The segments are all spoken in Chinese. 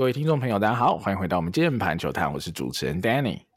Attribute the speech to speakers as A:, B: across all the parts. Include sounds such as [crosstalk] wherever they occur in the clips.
A: 各位听众朋友，大家好，欢迎回到我们键盘球探，我是主持人 Danny。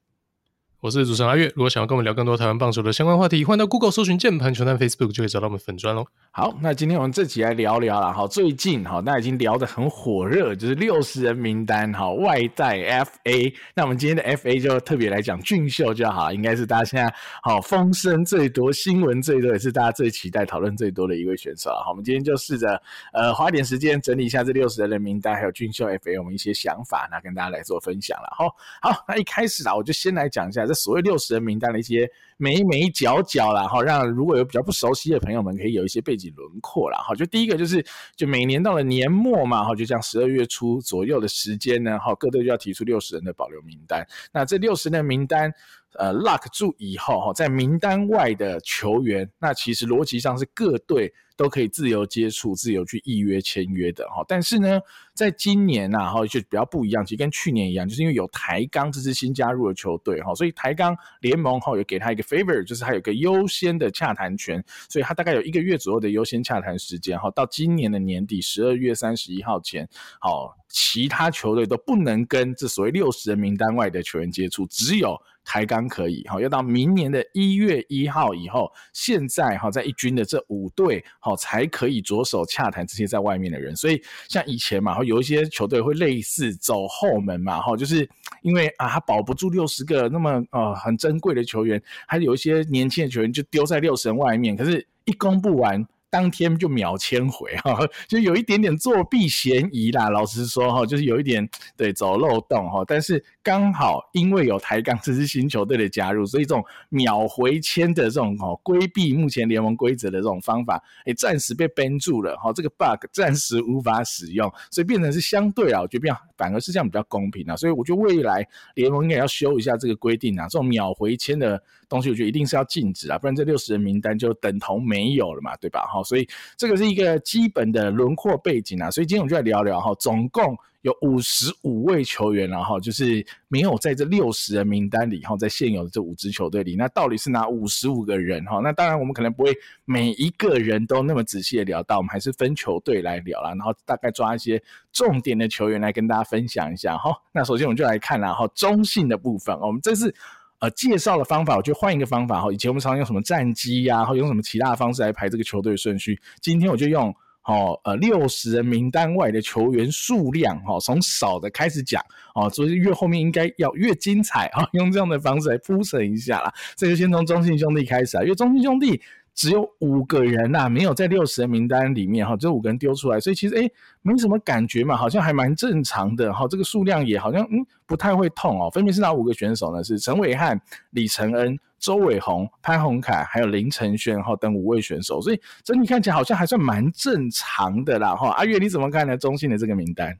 B: 我是主持人阿月，如果想要跟我们聊更多台湾棒球的相关话题，欢迎到 Google 搜寻键盘球探 Facebook 就可以找到我们粉专喽。
A: 好，那今天我们这集来聊聊了哈，最近哈，大家已经聊得很火热，就是六十人名单哈，外带 FA。那我们今天的 FA 就特别来讲俊秀就好，应该是大家现在好风声最多、新闻最多，也是大家最期待、讨论最多的一位选手。好，我们今天就试着呃花点时间整理一下这六十人的名单，还有俊秀 FA 我们一些想法，那跟大家来做分享了。好，好，那一开始啊，我就先来讲一下。所谓六十人名单的一些眉眉角角啦，哈，让如果有比较不熟悉的朋友们可以有一些背景轮廓啦，哈，就第一个就是，就每年到了年末嘛，哈，就像十二月初左右的时间呢，哈，各队就要提出六十人的保留名单。那这六十人名单，呃，lock 住以后，哈，在名单外的球员，那其实逻辑上是各队。都可以自由接触、自由去预约签约的哈，但是呢，在今年呐哈就比较不一样，其实跟去年一样，就是因为有台钢这支新加入的球队哈，所以台钢联盟哈有给他一个 favor，就是他有个优先的洽谈权，所以他大概有一个月左右的优先洽谈时间哈，到今年的年底十二月三十一号前，好，其他球队都不能跟这所谓六十人名单外的球员接触，只有。台钢可以哈，要到明年的一月一号以后，现在哈在一军的这五队好才可以着手洽谈这些在外面的人。所以像以前嘛，有一些球队会类似走后门嘛，哈，就是因为啊他保不住六十个那么呃很珍贵的球员，还有一些年轻的球员就丢在六神外面，可是一公布完。当天就秒签回哈，[laughs] 就有一点点作弊嫌疑啦。老实说哈，就是有一点对走漏洞哈。但是刚好因为有台钢这支新球队的加入，所以这种秒回签的这种哈规避目前联盟规则的这种方法，哎，暂时被 ban 住了哈。这个 bug 暂时无法使用，所以变成是相对啊，我觉得比较反而是这样比较公平啊。所以我觉得未来联盟应该要修一下这个规定啊，这种秒回签的东西，我觉得一定是要禁止啊，不然这六十人名单就等同没有了嘛，对吧？哈。所以这个是一个基本的轮廓背景啊，所以今天我们就来聊聊哈，总共有五十五位球员，然后就是没有在这六十人名单里，哈，在现有的这五支球队里，那到底是哪五十五个人哈？那当然我们可能不会每一个人都那么仔细的聊到，我们还是分球队来聊啦，然后大概抓一些重点的球员来跟大家分享一下哈。那首先我们就来看啦哈，中信的部分，我们这次。呃，介绍的方法，我就换一个方法哈。以前我们常常用什么战绩呀，或用什么其他的方式来排这个球队顺序。今天我就用哦呃六十人名单外的球员数量哈，从少的开始讲哦，所以越后面应该要越精彩啊。用这样的方式来铺陈一下啦。这就先从中信兄弟开始啊，因为中信兄弟。只有五个人呐、没有在六十人名单里面哈，这五个人丢出来，所以其实诶没什么感觉嘛，好像还蛮正常的哈，这个数量也好像嗯不太会痛哦。分别是哪五个选手呢？是陈伟汉、李承恩、周伟鸿、潘宏凯，还有林承轩哈等五位选手，所以整体看起来好像还算蛮正常的啦哈。阿月你怎么看呢？中信的这个名单？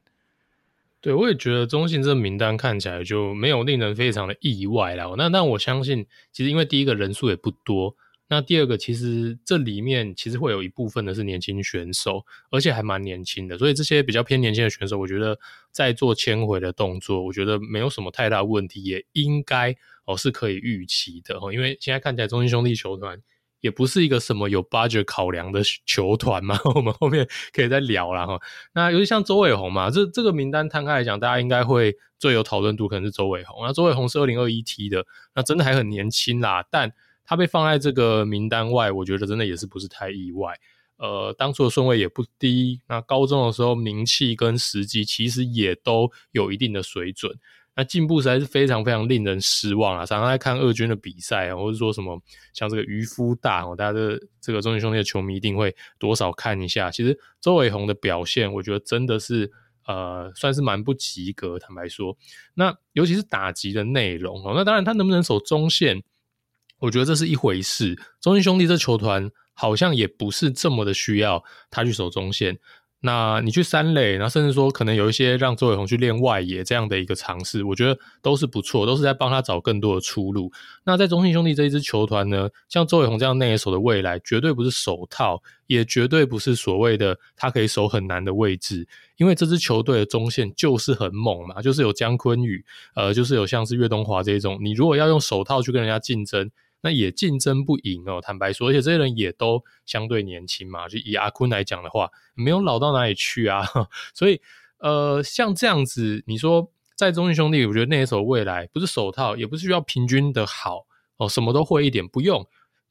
B: 对，我也觉得中信这个名单看起来就没有令人非常的意外啦。那那我相信，其实因为第一个人数也不多。那第二个，其实这里面其实会有一部分的是年轻选手，而且还蛮年轻的，所以这些比较偏年轻的选手，我觉得在做签回的动作，我觉得没有什么太大问题，也应该哦是可以预期的哦，因为现在看起来中信兄弟球团也不是一个什么有 budget 考量的球团嘛，[laughs] 我们后面可以再聊啦哈。那尤其像周伟宏嘛，这这个名单摊开来讲，大家应该会最有讨论度，可能是周伟宏。那周伟宏是二零二一 T 的，那真的还很年轻啦，但。他被放在这个名单外，我觉得真的也是不是太意外。呃，当初的顺位也不低，那高中的时候名气跟实际其实也都有一定的水准。那进步实在是非常非常令人失望啊！常常在看二军的比赛，或者说什么像这个渔夫大哦，大家的这个中信兄弟的球迷一定会多少看一下。其实周伟鸿的表现，我觉得真的是呃，算是蛮不及格。坦白说，那尤其是打击的内容哦，那当然他能不能守中线？我觉得这是一回事，中信兄弟这球团好像也不是这么的需要他去守中线。那你去三垒，然后甚至说可能有一些让周伟宏去练外野这样的一个尝试，我觉得都是不错，都是在帮他找更多的出路。那在中信兄弟这一支球团呢，像周伟宏这样内野手的未来，绝对不是手套，也绝对不是所谓的他可以守很难的位置，因为这支球队的中线就是很猛嘛，就是有姜坤宇，呃，就是有像是岳东华这种，你如果要用手套去跟人家竞争。那也竞争不赢哦，坦白说，而且这些人也都相对年轻嘛，就以阿坤来讲的话，没有老到哪里去啊，[laughs] 所以呃，像这样子，你说在中信兄弟，我觉得那一手未来不是手套，也不是需要平均的好哦，什么都会一点，不用。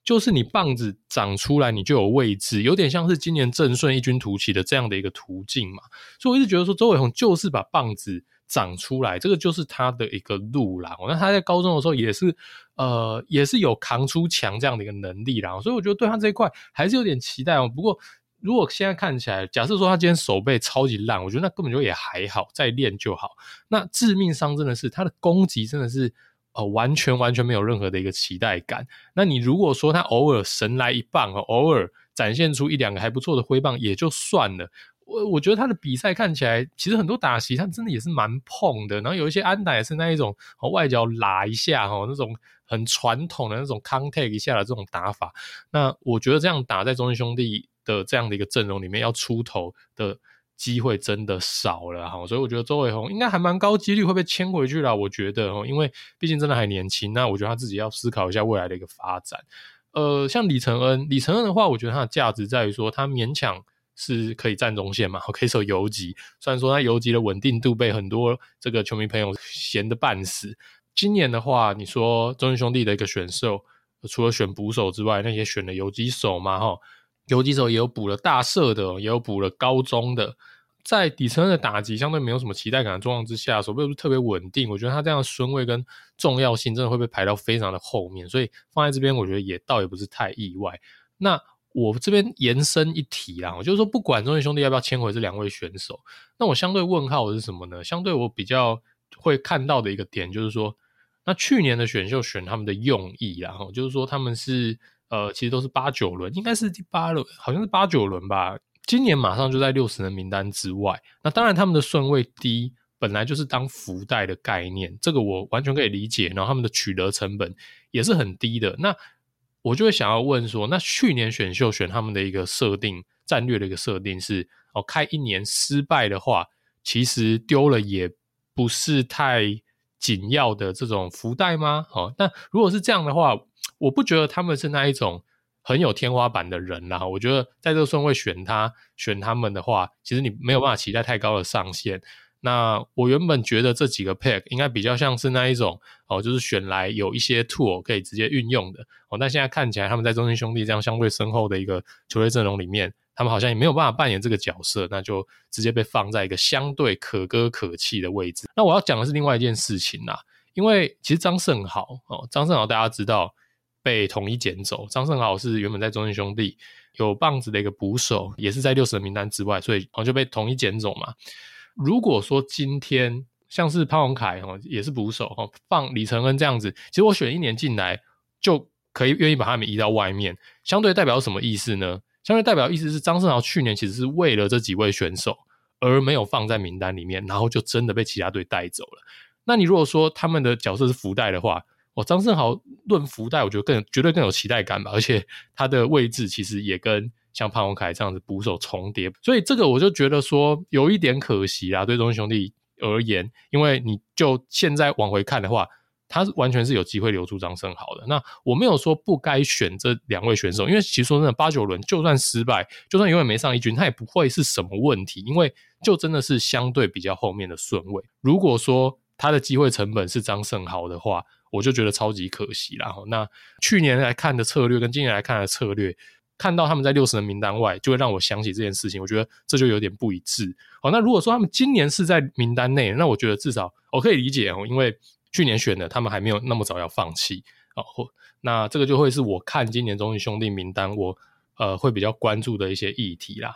B: 就是你棒子长出来，你就有位置，有点像是今年正顺异军突起的这样的一个途径嘛。所以我一直觉得说，周伟宏就是把棒子长出来，这个就是他的一个路啦。那他在高中的时候也是，呃，也是有扛出墙这样的一个能力啦。所以我觉得对他这一块还是有点期待哦。不过如果现在看起来，假设说他今天手背超级烂，我觉得那根本就也还好，再练就好。那致命伤真的是他的攻击真的是。哦，完全完全没有任何的一个期待感。那你如果说他偶尔神来一棒，偶尔展现出一两个还不错的挥棒也就算了。我我觉得他的比赛看起来，其实很多打席他真的也是蛮碰的。然后有一些安打也是那一种哦，外角拉一下哈，那种很传统的那种 contact 一下的这种打法。那我觉得这样打在中信兄弟的这样的一个阵容里面要出头的。机会真的少了哈，所以我觉得周伟鸿应该还蛮高几率会被签回去了。我觉得哦，因为毕竟真的还年轻，那我觉得他自己要思考一下未来的一个发展。呃，像李承恩，李承恩的话，我觉得他的价值在于说，他勉强是可以站中线嘛，[laughs] 可以守游击。虽然说他游击的稳定度被很多这个球迷朋友嫌得半死。今年的话，你说中信兄弟的一个选秀，除了选捕手之外，那些选的游击手嘛，哈。游击手也有补了大社的，也有补了高中的，在底层的打击相对没有什么期待感的状况之下，手背又是特别稳定。我觉得他这样的顺位跟重要性真的会被排到非常的后面，所以放在这边，我觉得也倒也不是太意外。那我这边延伸一提啦，我就是说，不管中信兄弟要不要签回这两位选手，那我相对问号是什么呢？相对我比较会看到的一个点就是说，那去年的选秀选他们的用意啦，哈，就是说他们是。呃，其实都是八九轮，应该是第八轮，好像是八九轮吧。今年马上就在六十人名单之外。那当然，他们的顺位低，本来就是当福袋的概念，这个我完全可以理解。然后他们的取得成本也是很低的。那我就会想要问说，那去年选秀选他们的一个设定战略的一个设定是，哦，开一年失败的话，其实丢了也不是太紧要的这种福袋吗？哦，那如果是这样的话。我不觉得他们是那一种很有天花板的人啦。我觉得在这个顺位选他选他们的话，其实你没有办法期待太高的上限。那我原本觉得这几个 pack 应该比较像是那一种哦，就是选来有一些 tool 可以直接运用的哦。但现在看起来他们在中信兄弟这样相对深厚的一个球队阵容里面，他们好像也没有办法扮演这个角色，那就直接被放在一个相对可歌可泣的位置。那我要讲的是另外一件事情啦，因为其实张胜豪哦，张胜豪大家知道。被统一捡走，张胜豪是原本在中信兄弟有棒子的一个捕手，也是在六十人名单之外，所以就被统一捡走嘛。如果说今天像是潘宏凯哦，也是捕手哦，放李承恩这样子，其实我选一年进来就可以愿意把他们移到外面，相对代表什么意思呢？相对代表意思是张胜豪去年其实是为了这几位选手而没有放在名单里面，然后就真的被其他队带走了。那你如果说他们的角色是福袋的话，哦，张胜豪论福袋，我觉得更绝对更有期待感吧，而且他的位置其实也跟像潘宏凯这样子捕手重叠，所以这个我就觉得说有一点可惜啦，对中信兄弟而言，因为你就现在往回看的话，他完全是有机会留住张胜豪的。那我没有说不该选这两位选手，因为其实说真的，八九轮就算失败，就算永远没上一军，他也不会是什么问题，因为就真的是相对比较后面的顺位。如果说他的机会成本是张胜豪的话，我就觉得超级可惜啦。那去年来看的策略跟今年来看的策略，看到他们在六十人名单外，就会让我想起这件事情。我觉得这就有点不一致。好，那如果说他们今年是在名单内，那我觉得至少我可以理解哦，因为去年选的，他们还没有那么早要放弃。哦，那这个就会是我看今年中信兄弟名单，我呃会比较关注的一些议题啦。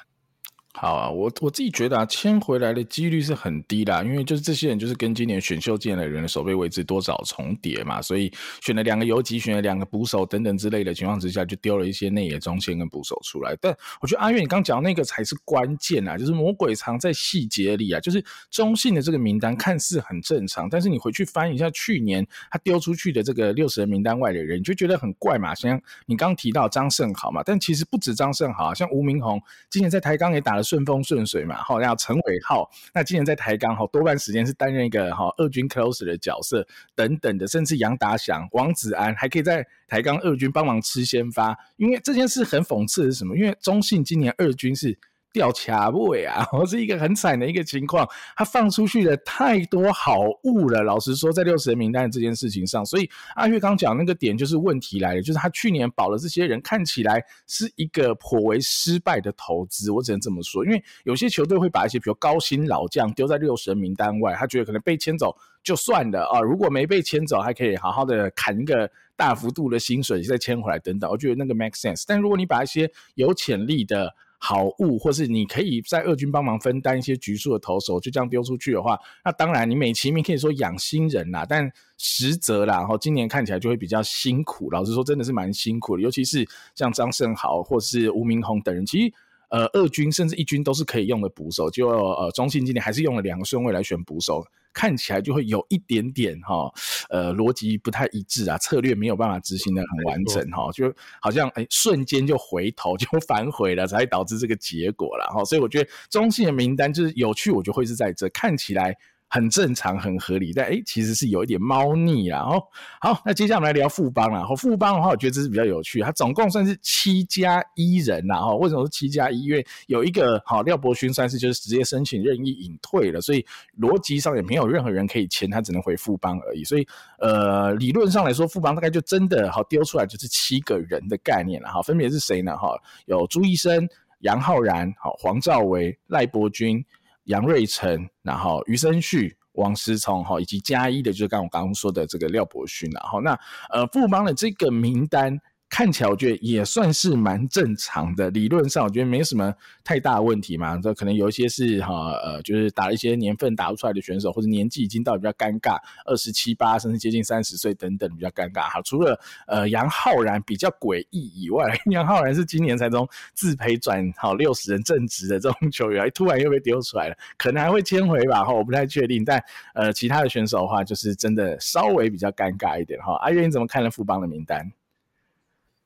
A: 好啊，我我自己觉得啊，签回来的几率是很低的，因为就是这些人就是跟今年选秀进来的人的守备位置多少重叠嘛，所以选了两个游击，选了两个捕手等等之类的情况之下，就丢了一些内野中线跟捕手出来。但我觉得阿月你刚讲那个才是关键啊，就是魔鬼藏在细节里啊，就是中信的这个名单看似很正常，但是你回去翻一下去年他丢出去的这个六十人名单外的人，你就觉得很怪嘛。像你刚提到张胜豪嘛，但其实不止张胜豪，像吴明宏今年在台钢也打了。顺风顺水嘛，好，然后陈伟浩，那今年在台钢哈多半时间是担任一个哈二军 close 的角色等等的，甚至杨达祥、王子安还可以在台钢二军帮忙吃先发。因为这件事很讽刺的是什么？因为中信今年二军是掉卡位啊，[laughs] 是一个很惨的一个情况。他放出去的太多好物了，老实说，在六十人名单这件事情上，所以阿月刚讲那个点就是问题来了，就是他去年保了这些人，看起来是一个颇为失败的投资，我只能这么说。因为有些球队会把一些比如高薪老将丢在六十人名单外，他觉得可能被签走就算了啊，如果没被签走，还可以好好的砍一个大幅度的薪水再签回来等等，我觉得那个 make sense。但如果你把一些有潜力的好物，或是你可以在二军帮忙分担一些局数的投手，就这样丢出去的话，那当然你美其名可以说养新人啦，但实则啦，然后今年看起来就会比较辛苦。老实说，真的是蛮辛苦的，尤其是像张胜豪或是吴明宏等人，其实。呃，二军甚至一军都是可以用的捕手，就呃，中信今年还是用了两个顺位来选捕手，看起来就会有一点点哈、哦，呃，逻辑不太一致啊，策略没有办法执行的很完整哈、哦，就好像哎，瞬间就回头就反悔了，才导致这个结果了哈、哦，所以我觉得中信的名单就是有趣，我就会是在这看起来。很正常，很合理，但哎、其实是有一点猫腻啦。哦，好，那接下来我们来聊富邦啦。富邦的话，我觉得这是比较有趣，它总共算是七加一人啦。哈，为什么是七加一？因为有一个好廖伯勋算是就是直接申请任意隐退了，所以逻辑上也没有任何人可以签，他只能回富邦而已。所以呃，理论上来说，富邦大概就真的好丢出来就是七个人的概念了。哈，分别是谁呢？哈，有朱医生、杨浩然、好黄兆维、赖伯君。杨瑞成，然后余生旭、王思聪，哈，以及加一的，就是刚我刚刚说的这个廖博勋，然后那呃富邦的这个名单。看起来我觉得也算是蛮正常的，理论上我觉得没什么太大问题嘛。这可能有一些是哈呃，就是打一些年份打不出来的选手，或者年纪已经到比较尴尬，二十七八甚至接近三十岁等等比较尴尬哈。除了呃杨浩然比较诡异以外，[laughs] 杨浩然是今年才从自培转好六十人正职的这种球员，突然又被丢出来了，可能还会签回吧哈，我不太确定。但呃其他的选手的话，就是真的稍微比较尴尬一点哈。阿月你怎么看了富邦的名单？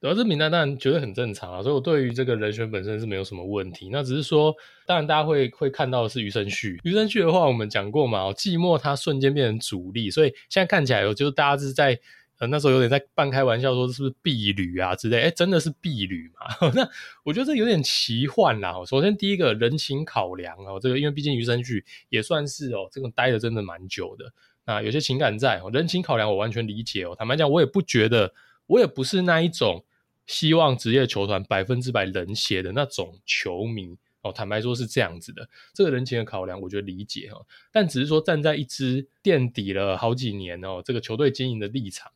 B: 然后这名单当然觉得很正常啊，所以我对于这个人选本身是没有什么问题。那只是说，当然大家会会看到的是余生旭。余生旭的话，我们讲过嘛，哦，季末他瞬间变成主力，所以现在看起来，有就是大家是在呃那时候有点在半开玩笑说是不是毕旅啊之类，哎，真的是毕旅嘛？[laughs] 那我觉得这有点奇幻啦。首先第一个人情考量哦，这个因为毕竟余生旭也算是哦，这个待的真的蛮久的，那有些情感在，人情考量我完全理解哦。坦白讲，我也不觉得，我也不是那一种。希望职业球团百分之百冷血的那种球迷哦，坦白说是这样子的，这个人情的考量，我觉得理解哈。但只是说站在一支垫底了好几年哦，这个球队经营的立场，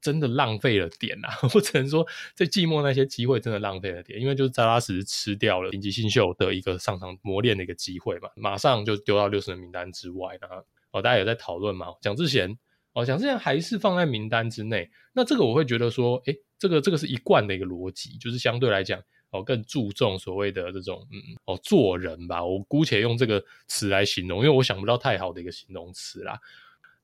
B: 真的浪费了点呐。我只能说，在寂寞那些机会真的浪费了点，因为就是扎拉什吃掉了顶级新秀的一个上场磨练的一个机会嘛，马上就丢到六十人名单之外。然后哦，大家有在讨论嘛？蒋智贤哦，蒋智贤还是放在名单之内，那这个我会觉得说，诶。这个这个是一贯的一个逻辑，就是相对来讲哦，更注重所谓的这种嗯哦做人吧，我姑且用这个词来形容，因为我想不到太好的一个形容词啦。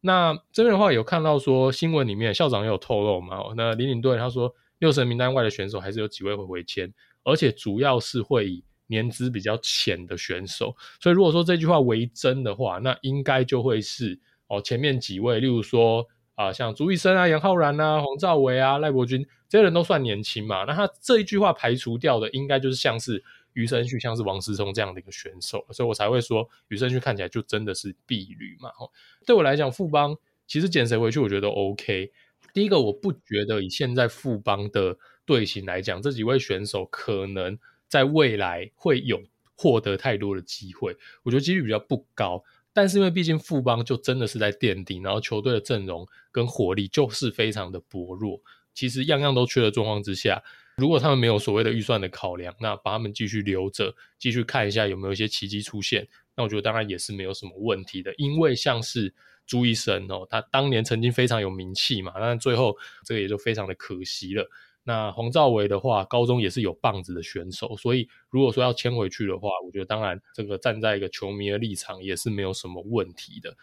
B: 那这边的话有看到说新闻里面校长也有透露嘛，那林领队他说六十人名单外的选手还是有几位会回签，而且主要是会以年资比较浅的选手，所以如果说这句话为真的话，那应该就会是哦前面几位，例如说。啊，像朱一生啊、杨浩然啊、黄兆维啊、赖伯君这些人都算年轻嘛，那他这一句话排除掉的，应该就是像是余生旭、像是王思聪这样的一个选手，所以我才会说余生旭看起来就真的是毕旅嘛。对我来讲，富邦其实捡谁回去，我觉得 OK。第一个，我不觉得以现在富邦的队形来讲，这几位选手可能在未来会有获得太多的机会，我觉得几率比较不高。但是因为毕竟富邦就真的是在垫底，然后球队的阵容跟火力就是非常的薄弱，其实样样都缺的状况之下，如果他们没有所谓的预算的考量，那把他们继续留着，继续看一下有没有一些奇迹出现，那我觉得当然也是没有什么问题的。因为像是朱一生哦，他当年曾经非常有名气嘛，但最后这个也就非常的可惜了。那黄兆伟的话，高中也是有棒子的选手，所以如果说要签回去的话，我觉得当然这个站在一个球迷的立场也是没有什么问题的。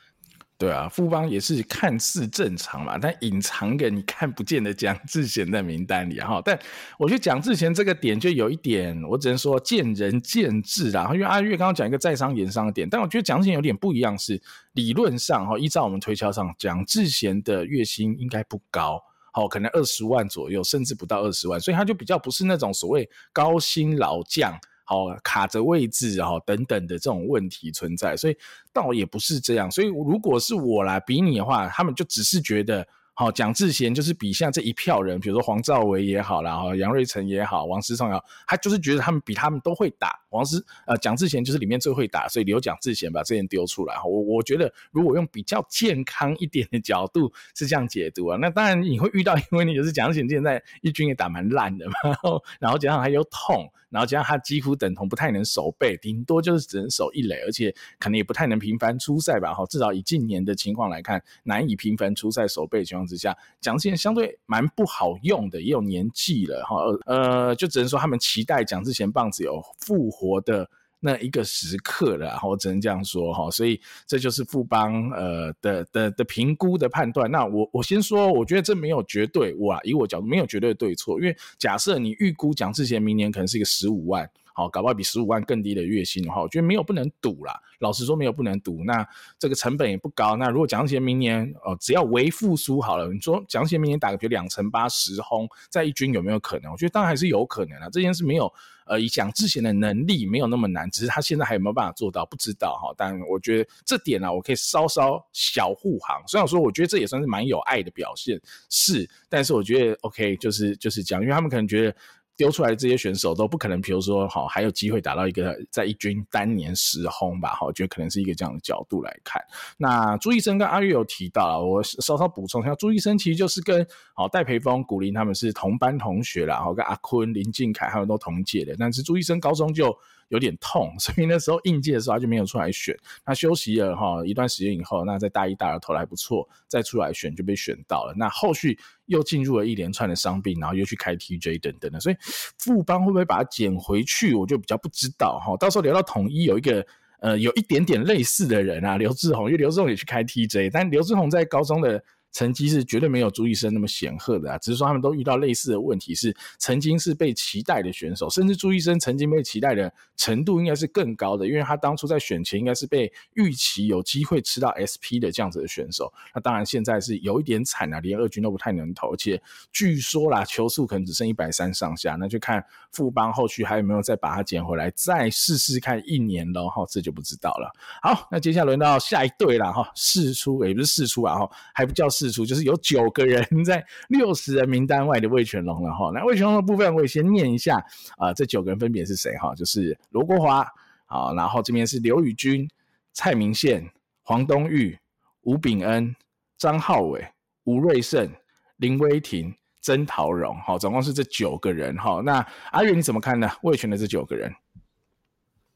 A: 对啊，富邦也是看似正常嘛，但隐藏个你看不见的蒋智贤在名单里哈。但我觉得蒋智贤这个点就有一点，我只能说见仁见智啦。因为阿月刚刚讲一个在商言商的点，但我觉得蒋智贤有点不一样，是理论上哈，依照我们推敲上，蒋智贤的月薪应该不高。好，可能二十万左右，甚至不到二十万，所以他就比较不是那种所谓高薪老将，哦卡着位置哦等等的这种问题存在，所以倒也不是这样。所以如果是我来比拟的话，他们就只是觉得。好，蒋志贤就是比下这一票人，比如说黄兆维也好啦，然后杨瑞成也好，王思聪也好，他就是觉得他们比他们都会打。王思呃，蒋志贤就是里面最会打，所以留蒋志贤把这人丢出来。我我觉得如果用比较健康一点的角度是这样解读啊，那当然你会遇到因为你，就是蒋志贤现在一军也打蛮烂的嘛，然后然后加上还有痛，然后加上他几乎等同不太能守备，顶多就是只能守一垒，而且可能也不太能频繁出赛吧。哈，至少以近年的情况来看，难以频繁出赛守备情况之下，蒋志贤相对蛮不好用的，也有年纪了哈。呃，就只能说他们期待蒋志贤棒子有复活的那一个时刻了，我只能这样说哈。所以这就是富邦呃的的的评估的判断。那我我先说，我觉得这没有绝对，我以我角度没有绝对对错，因为假设你预估蒋志贤明年可能是一个十五万。好，搞不好比十五万更低的月薪的话，我觉得没有不能赌啦。老实说，没有不能赌。那这个成本也不高。那如果蒋贤明年哦，只要微复苏好了，你说蒋贤明年打个比如两成八十轰，在一军有没有可能？我觉得当然还是有可能啊。这件事没有呃，以蒋志贤的能力没有那么难，只是他现在还有没有办法做到，不知道哈。但我觉得这点呢、啊，我可以稍稍小护航。虽然说，我觉得这也算是蛮有爱的表现，是，但是我觉得 OK，就是就是讲，因为他们可能觉得。丢出来的这些选手都不可能，比如说，好还有机会打到一个在一军单年十轰吧？哈，我觉得可能是一个这样的角度来看。那朱医生跟阿月有提到，我稍稍补充一下，朱医生其实就是跟好戴培峰、古林他们是同班同学啦，好跟阿坤、林敬凯他们都同届的，但是朱医生高中就。有点痛，所以那时候应届的时候他就没有出来选。他休息了哈一段时间以后，那在大一、大二投的还不错，再出来选就被选到了。那后续又进入了一连串的伤病，然后又去开 TJ 等等的，所以副班会不会把他捡回去，我就比较不知道哈。到时候聊到统一，有一个呃有一点点类似的人啊，刘志宏，因为刘志宏也去开 TJ，但刘志宏在高中的。成绩是绝对没有朱医生那么显赫的啊，只是说他们都遇到类似的问题，是曾经是被期待的选手，甚至朱医生曾经被期待的程度应该是更高的，因为他当初在选前应该是被预期有机会吃到 SP 的这样子的选手。那当然现在是有一点惨啊，连二军都不太能投，而且据说啦，球速可能只剩一百三上下，那就看富邦后续还有没有再把它捡回来，再试试看一年咯。哈，这就不知道了。好，那接下来轮到下一队了哈，四出也不是四出啊哈，还不叫释。就是有九个人 [laughs] 在六十人名单外的魏全龙了哈。那魏全龙的部分，我也先念一下啊、这九个人分别是谁哈？就是罗国华啊，然后这边是刘宇君、蔡明宪、黄东玉、吴炳恩、张浩伟、吴瑞胜、林威霆、曾桃荣，好，总共是这九个人哈。那阿跃你怎么看呢？魏全的这九个人？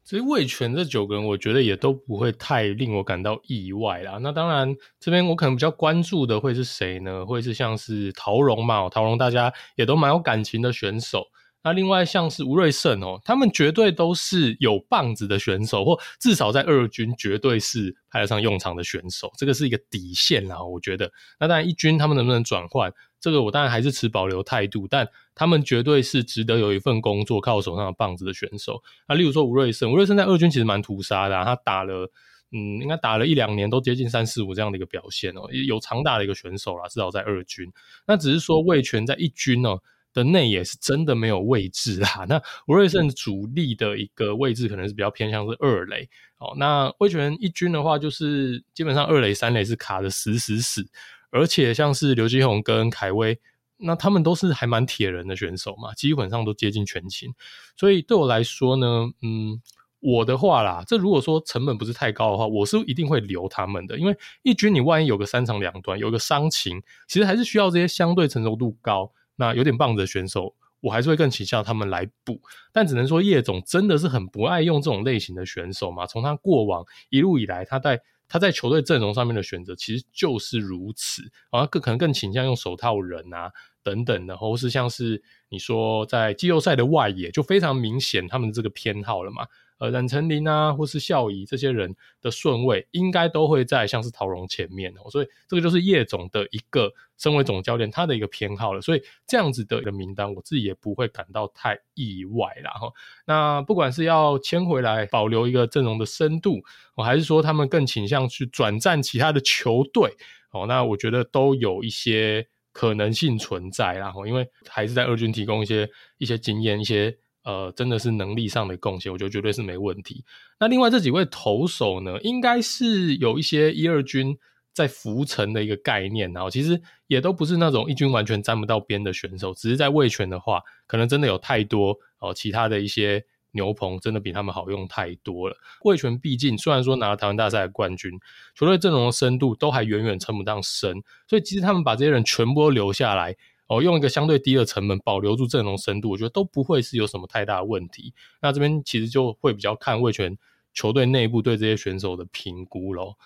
B: 其实味全这九个人，我觉得也都不会太令我感到意外啦。那当然，这边我可能比较关注的会是谁呢？会是像是陶荣嘛，陶荣大家也都蛮有感情的选手。那另外像是吴瑞胜哦，他们绝对都是有棒子的选手，或至少在二军绝对是派得上用场的选手，这个是一个底线啦。我觉得，那当然一军他们能不能转换？这个我当然还是持保留态度，但他们绝对是值得有一份工作靠手上的棒子的选手。那例如说吴瑞胜，吴瑞胜在二军其实蛮屠杀的，他打了嗯，应该打了一两年都接近三四五这样的一个表现哦，有长打的一个选手啦，至少在二军。那只是说味全在一军哦的内野是真的没有位置啊。[laughs] 那吴瑞胜主力的一个位置可能是比较偏向是二垒哦。那味全一军的话，就是基本上二垒三垒是卡得死死死。而且像是刘基鸿跟凯威，那他们都是还蛮铁人的选手嘛，基本上都接近全勤。所以对我来说呢，嗯，我的话啦，这如果说成本不是太高的话，我是一定会留他们的。因为一军你万一有个三长两短，有个伤情，其实还是需要这些相对成熟度高、那有点棒子的选手，我还是会更倾向他们来补。但只能说叶总真的是很不爱用这种类型的选手嘛，从他过往一路以来，他在。他在球队阵容上面的选择其实就是如此，然后更可能更倾向用手套人啊等等的，或是像是你说在季后赛的外野就非常明显他们这个偏好了嘛。呃，冉成林啊，或是孝仪这些人的顺位，应该都会在像是陶镕前面哦，所以这个就是叶总的一个身为总教练他的一个偏好了，所以这样子的一个名单，我自己也不会感到太意外啦哈。那不管是要签回来保留一个阵容的深度，我还是说他们更倾向去转战其他的球队哦，那我觉得都有一些可能性存在啦，因为还是在二军提供一些一些经验一些。呃，真的是能力上的贡献，我觉得绝对是没问题。那另外这几位投手呢，应该是有一些一二军在浮沉的一个概念，然后其实也都不是那种一军完全沾不到边的选手，只是在味全的话，可能真的有太多哦、其他的一些牛棚真的比他们好用太多了。味全毕竟虽然说拿了台湾大赛的冠军，球队阵容的深度都还远远称不上深，所以其实他们把这些人全部都留下来。哦，用一个相对低的成本保留住阵容深度，我觉得都不会是有什么太大的问题。那这边其实就会比较看味全球队内部对这些选手的评估咯。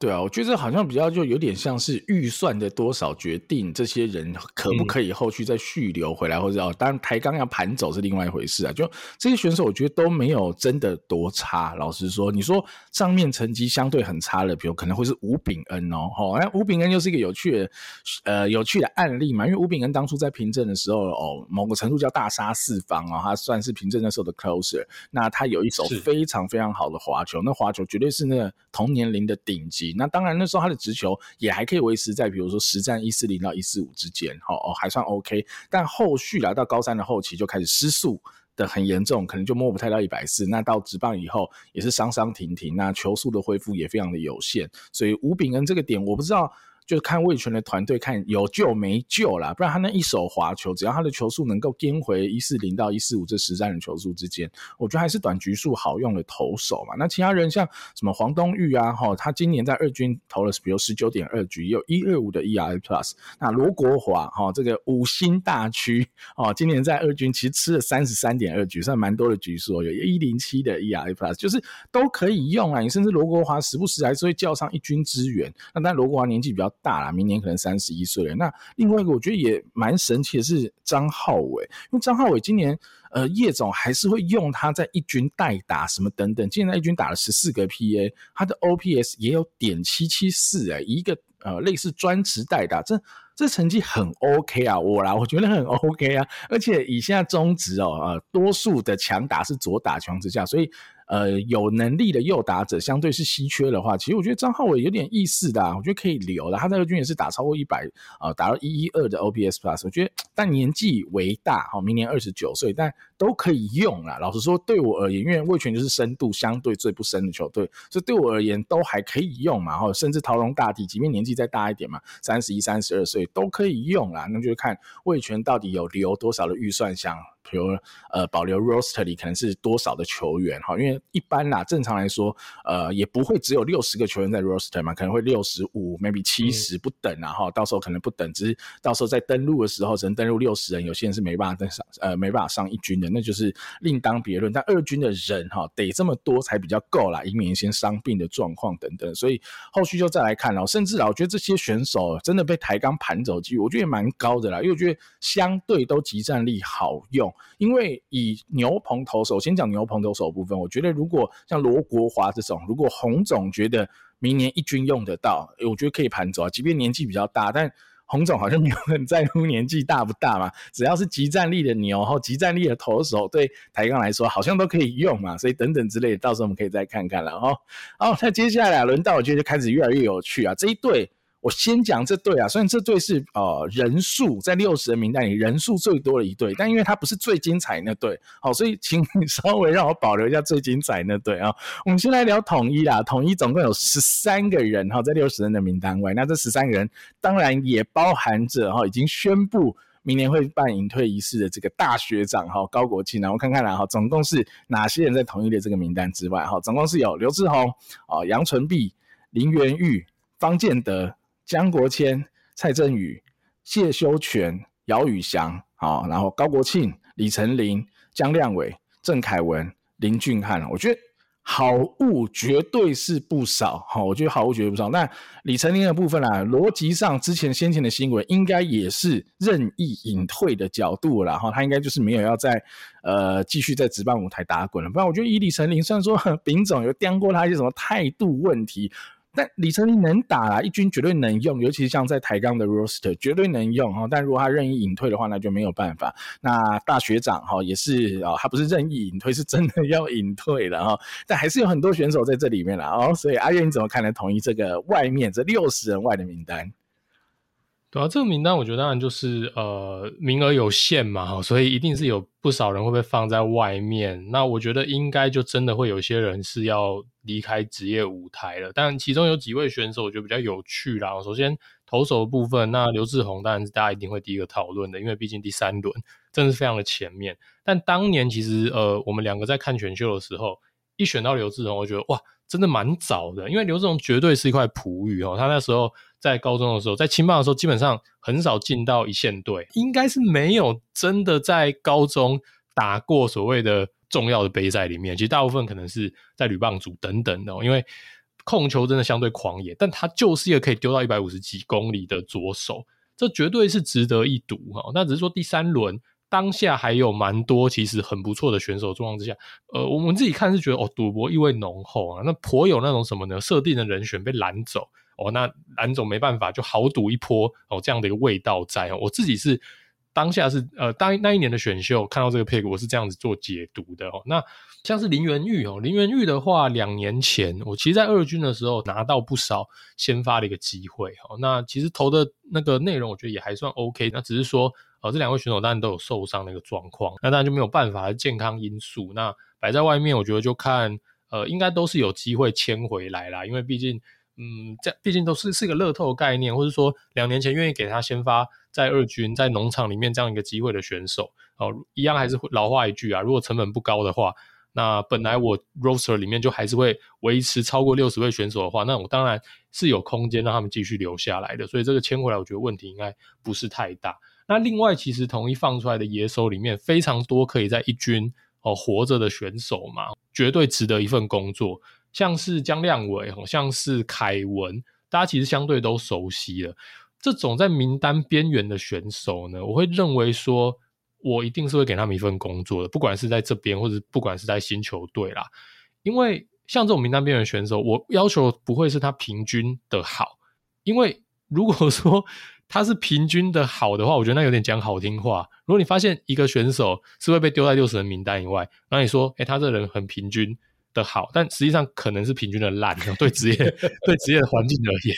A: 对啊，我觉得好像比较就有点像是预算的多少决定这些人可不可以后续再续留回来，嗯、或者哦，当然台钢要盘走是另外一回事啊。就这些选手，我觉得都没有真的多差。老实说，你说上面成绩相对很差的，比如可能会是吴炳恩哦，吼，那吴炳恩又是一个有趣的呃有趣的案例嘛，因为吴炳恩当初在平镇的时候哦，某个程度叫大杀四方啊、哦，他算是平镇那时候的 closer。那他有一手非常非常好的滑球，那滑球绝对是那个同年龄的顶级。那当然，那时候他的直球也还可以维持在，比如说实战一四零到一四五之间，哦哦，还算 OK。但后续来到高三的后期就开始失速的很严重，可能就摸不太到一百四。那到直棒以后也是伤伤停停，那球速的恢复也非常的有限。所以吴炳恩这个点，我不知道。就是看魏权的团队看有救没救啦，不然他那一手滑球，只要他的球速能够跟回一四零到一四五这实战的球速之间，我觉得还是短局数好用的投手嘛。那其他人像什么黄东玉啊，哈，他今年在二军投了比如十九点二局，也有一二五的 ERA Plus。那罗国华哈，这个五星大区哦，今年在二军其实吃了三十三点二局，算蛮多的局数，有一零七的 ERA Plus，就是都可以用啊。你甚至罗国华时不时还是会叫上一军支援。那但罗国华年纪比较大啦，明年可能三十一岁了。那另外一个我觉得也蛮神奇的是张浩伟，因为张浩伟今年呃叶总还是会用他在一军代打什么等等，今年在一军打了十四个 PA，他的 OPS 也有点七七四哎，一个呃类似专职代打，这这成绩很 OK 啊，我啦我觉得很 [laughs] OK 啊，而且以现在中职哦呃多数的强打是左打强之下，所以。呃，有能力的右打者相对是稀缺的话，其实我觉得张浩伟有点意思的啊，我觉得可以留的。他在二军也是打超过一百啊，打到一一二的 OPS Plus，我觉得但年纪为大，哈，明年二十九岁，但都可以用啦。老实说，对我而言，因为味全就是深度相对最不深的球队，所以对我而言都还可以用嘛。哈，甚至陶龙大帝，即便年纪再大一点嘛，三十一、三十二岁都可以用啦。那就看味全到底有留多少的预算项。比如呃，保留 roster 里可能是多少的球员哈？因为一般啦，正常来说，呃，也不会只有六十个球员在 roster 嘛，可能会六十五，maybe 七十不等啊哈。到时候可能不等，只是到时候在登录的时候只能登录六十人，有些人是没办法登上，呃，没办法上一军的，那就是另当别论。但二军的人哈，得这么多才比较够啦，以免一些伤病的状况等等。所以后续就再来看了，甚至啊，我觉得这些选手真的被台钢盘走机率，我觉得也蛮高的啦，因为我觉得相对都集战力好用。因为以牛棚投手，先讲牛棚投手部分，我觉得如果像罗国华这种，如果洪总觉得明年一军用得到，我觉得可以盘走啊。即便年纪比较大，但洪总好像没有很在乎年纪大不大嘛，只要是即战力的牛，或即战力的投手，对台钢来说好像都可以用嘛。所以等等之类的，到时候我们可以再看看了哈。好，那接下来轮到我觉得就开始越来越有趣啊，这一对。我先讲这队啊，虽然这队是呃人数在六十人名单里人数最多的一队，但因为它不是最精彩那队，好，所以请你 [laughs] 稍微让我保留一下最精彩那队啊。我们先来聊统一啦，统一总共有十三个人哈，在六十人的名单外，那这十三个人当然也包含着哈已经宣布明年会办引退仪式的这个大学长哈高国庆，然后看看啦哈，总共是哪些人在统一的这个名单之外哈，总共是有刘志宏啊、杨纯碧、林元玉、方建德。江国谦、蔡振宇、谢修全、姚宇翔，好，然后高国庆、李成林、江亮伟、郑凯文、林俊翰，我觉得好物绝对是不少，好，我觉得好物绝对不少。那李成林的部分啊，逻辑上之前先前的新闻应该也是任意隐退的角度了，哈，他应该就是没有要再呃继续在职棒舞台打滚了。不然我觉得以李成林，虽然说 [laughs] 丙总有刁过他一些什么态度问题。但李成林能打啊，一军绝对能用，尤其是像在台钢的 roster 绝对能用哈。但如果他任意隐退的话，那就没有办法。那大学长哈也是啊，他不是任意隐退，是真的要隐退了哈。但还是有很多选手在这里面了哦。所以阿月你怎么看呢？统一这个外面这六十人外的名单？
B: 对啊，这个名单我觉得当然就是呃名额有限嘛，所以一定是有不少人会被放在外面。那我觉得应该就真的会有些人是要离开职业舞台了。但其中有几位选手我觉得比较有趣啦。首先投手的部分，那刘志宏当然是大家一定会第一个讨论的，因为毕竟第三轮真的是非常的前面。但当年其实呃我们两个在看选秀的时候，一选到刘志宏，我觉得哇。真的蛮早的，因为刘志宏绝对是一块璞玉哦。他那时候在高中的时候，在青棒的时候，基本上很少进到一线队，应该是没有真的在高中打过所谓的重要的杯赛里面。其实大部分可能是在旅棒组等等的，因为控球真的相对狂野，但他就是一个可以丢到一百五十几公里的左手，这绝对是值得一赌哈。那只是说第三轮。当下还有蛮多其实很不错的选手状况之下，呃，我们自己看是觉得哦，赌博意味浓厚啊，那颇有那种什么呢？设定的人选被拦走哦，那蓝总没办法，就豪赌一波哦，这样的一个味道在哦。我自己是当下是呃，当那一年的选秀看到这个 pick，我是这样子做解读的哦。那像是林元玉哦，林元玉的话，两年前我其实在二军的时候拿到不少先发的一个机会哦。那其实投的那个内容，我觉得也还算 OK，那只是说。呃，这两位选手当然都有受伤的一个状况，那当然就没有办法健康因素。那摆在外面，我觉得就看，呃，应该都是有机会签回来啦，因为毕竟，嗯，这毕竟都是是一个乐透的概念，或者说两年前愿意给他先发在二军在农场里面这样一个机会的选手，哦、一样还是老话一句啊，如果成本不高的话，那本来我 roster 里面就还是会维持超过六十位选手的话，那我当然是有空间让他们继续留下来的，所以这个签回来，我觉得问题应该不是太大。那另外，其实统一放出来的野手里面非常多可以在一军哦活着的选手嘛，绝对值得一份工作。像是江亮伟，像是凯文，大家其实相对都熟悉了。这种在名单边缘的选手呢，我会认为说，我一定是会给他们一份工作的，不管是在这边，或者不管是在新球队啦。因为像这种名单边缘选手，我要求不会是他平均的好，因为如果 [laughs] 说。他是平均的好的话，我觉得那有点讲好听话。如果你发现一个选手是会被丢在六十人名单以外，然后你说，诶、他这人很平均的好，但实际上可能是平均的烂，[laughs] 对职业对职业的环境而言。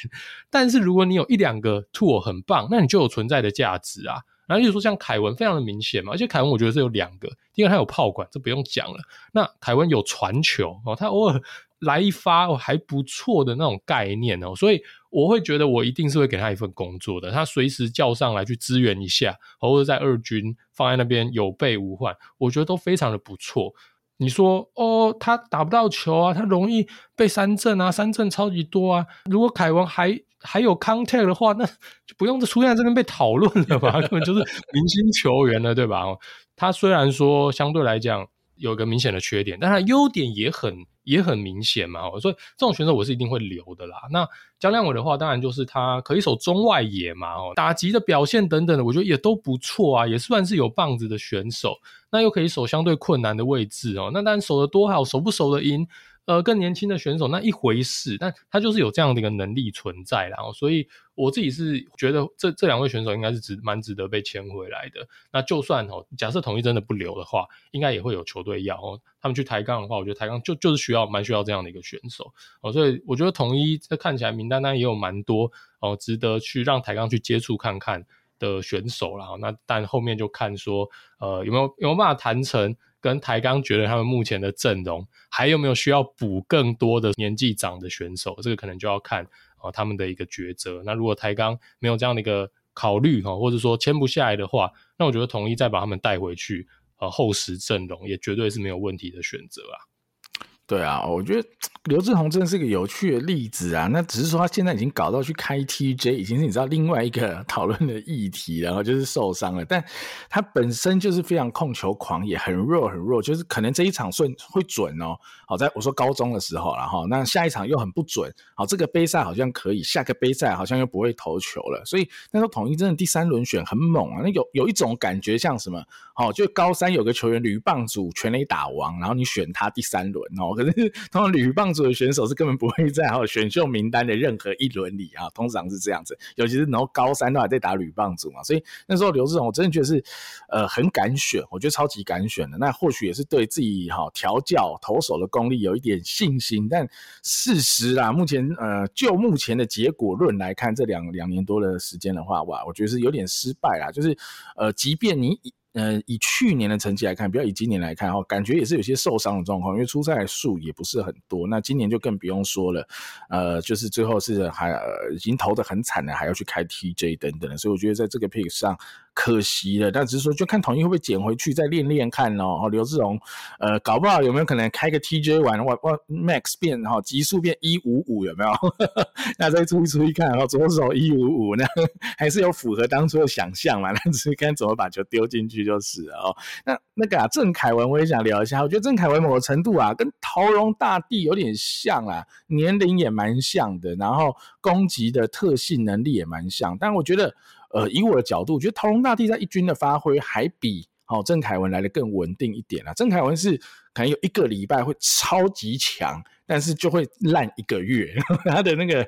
B: 但是如果你有一两个 tool 很棒，那你就有存在的价值啊。然后就是说像凯文非常的明显嘛，而且凯文我觉得是有两个，第一个他有炮管，这不用讲了。那凯文有传球哦，他偶尔。来一发哦，还不错的那种概念哦，所以我会觉得我一定是会给他一份工作的，他随时叫上来去支援一下，或者在二军放在那边有备无患，我觉得都非常的不错。你说哦，他打不到球啊，他容易被三振啊，三振超级多啊。如果凯文还还有 contact 的话，那就不用出现在这边被讨论了吧？[laughs] 根本就是明星球员了，对吧？他虽然说相对来讲有个明显的缺点，但他优点也很。也很明显嘛，所以这种选手我是一定会留的啦。那江亮伟的话，当然就是他可以守中外野嘛，哦，打击的表现等等的，我觉得也都不错啊，也算是有棒子的选手。那又可以守相对困难的位置哦，那当然守得多好，守不守得赢？呃，更年轻的选手那一回事，但他就是有这样的一个能力存在，然后，所以我自己是觉得这这两位选手应该是值蛮值得被签回来的。那就算哦，假设统一真的不留的话，应该也会有球队要哦。他们去抬杠的话，我觉得抬杠就就是需要蛮需要这样的一个选手哦。所以我觉得统一这看起来名单单也有蛮多哦，值得去让台钢去接触看看的选手啦。那但后面就看说，呃，有没有有没有办法谈成。跟台钢觉得他们目前的阵容还有没有需要补更多的年纪长的选手，这个可能就要看啊、他们的一个抉择。那如果台钢没有这样的一个考虑哈，或者说签不下来的话，那我觉得统一再把他们带回去，呃，后实阵容也绝对是没有问题的选择啊。
A: 对啊，我觉得 [tsk] 刘志宏真的是个有趣的例子啊。那只是说他现在已经搞到去开 TJ，已经是你知道另外一个 [laughs] 讨论的议题，然后就是受伤了。但他本身就是非常控球狂，也很弱很弱，就是可能这一场顺会准哦。好，在我说高中的时候了哈，那下一场又很不准。好，这个杯赛好像可以，下个杯赛好像又不会投球了。所以那时候统一真的第三轮选很猛啊。那有有一种感觉像什么？哦，就高三有个球员铝棒组全垒打王，然后你选他第三轮哦。可是 [laughs] 通常女棒组的选手是根本不会在哈选秀名单的任何一轮里啊，通常是这样子，尤其是然后高三都还在打女棒组嘛，所以那时候刘志宏我真的觉得是呃很敢选，我觉得超级敢选的，那或许也是对自己哈调教投手的功力有一点信心，但事实啦，目前呃就目前的结果论来看，这两两年多的时间的话，哇，我觉得是有点失败啦，就是呃即便你。呃，以去年的成绩来看，不要以今年来看哦，感觉也是有些受伤的状况，因为出赛数也不是很多。那今年就更不用说了，呃，就是最后是还、已经投的很惨了，还要去开 TJ 等等的，所以我觉得在这个 pick 上。可惜了，但只是说，就看统一会不会捡回去，再练练看哦。刘志荣，呃，搞不好有没有可能开个 TJ 玩，哇哇 Max 变哈，极速变一五五有没有？[laughs] 那再出一出一看，然后左手一五五，那 [laughs] 还是有符合当初的想象嘛？[laughs] 那只是看怎么把球丢进去就是了哦。那那个啊，郑凯文我也想聊一下，我觉得郑凯文某个程度啊，跟陶荣大帝有点像啊，年龄也蛮像的，然后攻击的特性能力也蛮像，但我觉得。呃，以我的角度，我觉得陶龙大帝在一军的发挥还比哦郑凯文来的更稳定一点啊。郑凯文是可能有一个礼拜会超级强，但是就会烂一个月，[laughs] 他的那个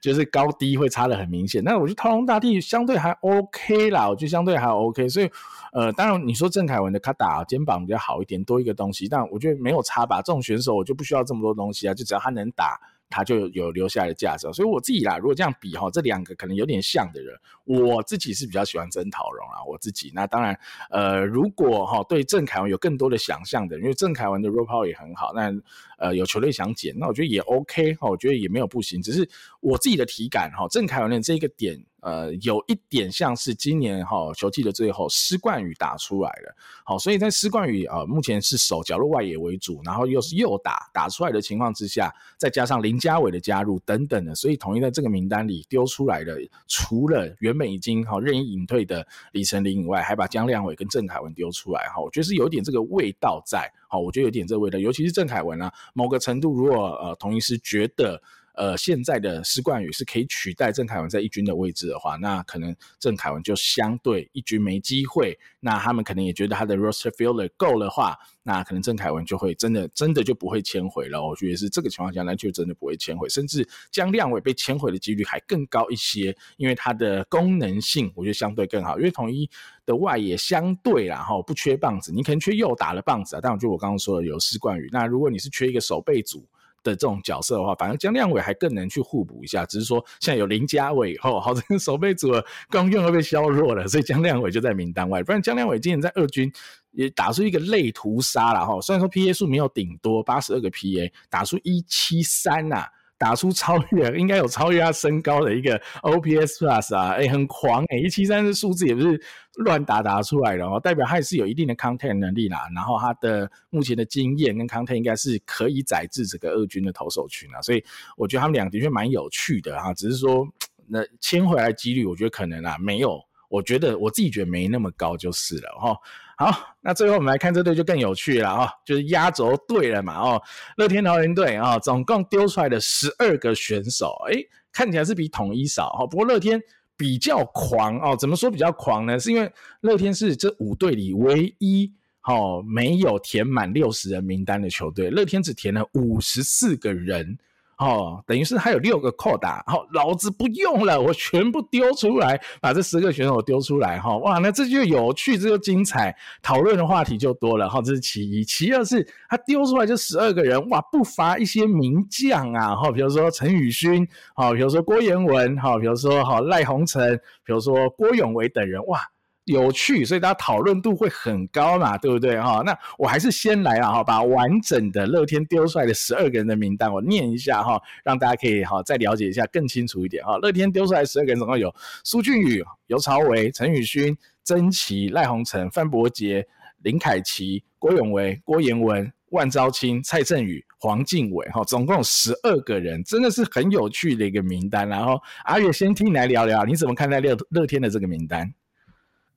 A: 就是高低会差得很明显。那我觉得陶龙大帝相对还 OK 啦，我觉得相对还 OK。所以呃，当然你说郑凯文的卡打肩膀比较好一点，多一个东西，但我觉得没有差吧。这种选手我就不需要这么多东西啊，就只要他能打。他就有留下来的价值，所以我自己啦，如果这样比哈，这两个可能有点像的人，我自己是比较喜欢曾桃荣啊，我自己。那当然，呃，如果哈对郑凯文有更多的想象的，因为郑凯文的 r o p e 也很好，那呃有球队想减，那我觉得也 OK 哈，我觉得也没有不行，只是我自己的体感哈，郑凯文的这个点。呃，有一点像是今年哈球季的最后，施冠宇打出来了，好，所以在施冠宇啊目前是守角落外野为主，然后又是右打打出来的情况之下，再加上林家伟的加入等等的，所以统一在这个名单里丢出来的，除了原本已经好任意隐退的李成林以外，还把江亮伟跟郑凯文丢出来，哈，我觉得是有点这个味道在，好，我觉得有点这个味道，尤其是郑凯文啊，某个程度如果呃统一是觉得。呃，现在的施冠宇是可以取代郑凯文在一军的位置的话，那可能郑凯文就相对一军没机会。那他们可能也觉得他的 roster filler 够的话，那可能郑凯文就会真的真的就不会签回了。我觉得是这个情况下，那就真的不会签回，甚至江亮伟被签回的几率还更高一些，因为它的功能性我觉得相对更好。因为统一的外野相对啦哈不缺棒子，你可能缺右打的棒子啊，但我觉得我刚刚说的有施冠宇。那如果你是缺一个守备组。的这种角色的话，反正江亮伟还更能去互补一下，只是说现在有林家伟以后，好，这个守备组的功用会被削弱了，所以江亮伟就在名单外。不然江亮伟今年在二军也打出一个类屠杀了哈，虽然说 PA 数没有顶多八十二个 PA，打出一七三呐。打出超越，应该有超越他身高的一个 OPS Plus 啊，哎、很狂哎、欸，一七三的数字也不是乱打打出来的哦，代表他也是有一定的 contact 能力啦。然后他的目前的经验跟 contact 应该是可以载制这个二军的投手群啊，所以我觉得他们俩的确蛮有趣的哈，只是说 [tsk] 那签回来几率，我觉得可能啊没有，我觉得我自己觉得没那么高就是了哈。好，那最后我们来看这队就更有趣了啊，就是压轴队了嘛哦，乐天桃猿队啊，总共丢出来的十二个选手，诶，看起来是比统一少哈，不过乐天比较狂哦，怎么说比较狂呢？是因为乐天是这五队里唯一哦没有填满六十人名单的球队，乐天只填了五十四个人。哦，等于是他有六个扣打，好、哦，老子不用了，我全部丢出来，把这十个选手丢出来，哈、哦，哇，那这就有趣，这就精彩，讨论的话题就多了，哈、哦，这是其一，其二是他丢出来就十二个人，哇，不乏一些名将啊，哈、哦，比如说陈宇勋，好、哦，比如说郭彦文，好、哦，比如说好赖鸿诚，比如说郭永维等人，哇。有趣，所以大家讨论度会很高嘛，对不对哈？那我还是先来啊哈，把完整的乐天丢出来的十二个人的名单我念一下哈，让大家可以哈再了解一下更清楚一点哈。乐天丢出来十二个人总共有苏俊宇、尤朝伟、陈宇勋、曾奇、赖鸿诚、范柏杰、林凯琪、郭永维、郭彦文、万昭清、蔡振宇、黄敬伟哈，总共有十二个人，真的是很有趣的一个名单。然后阿月先听你来聊聊，你怎么看待乐乐天的这个名单？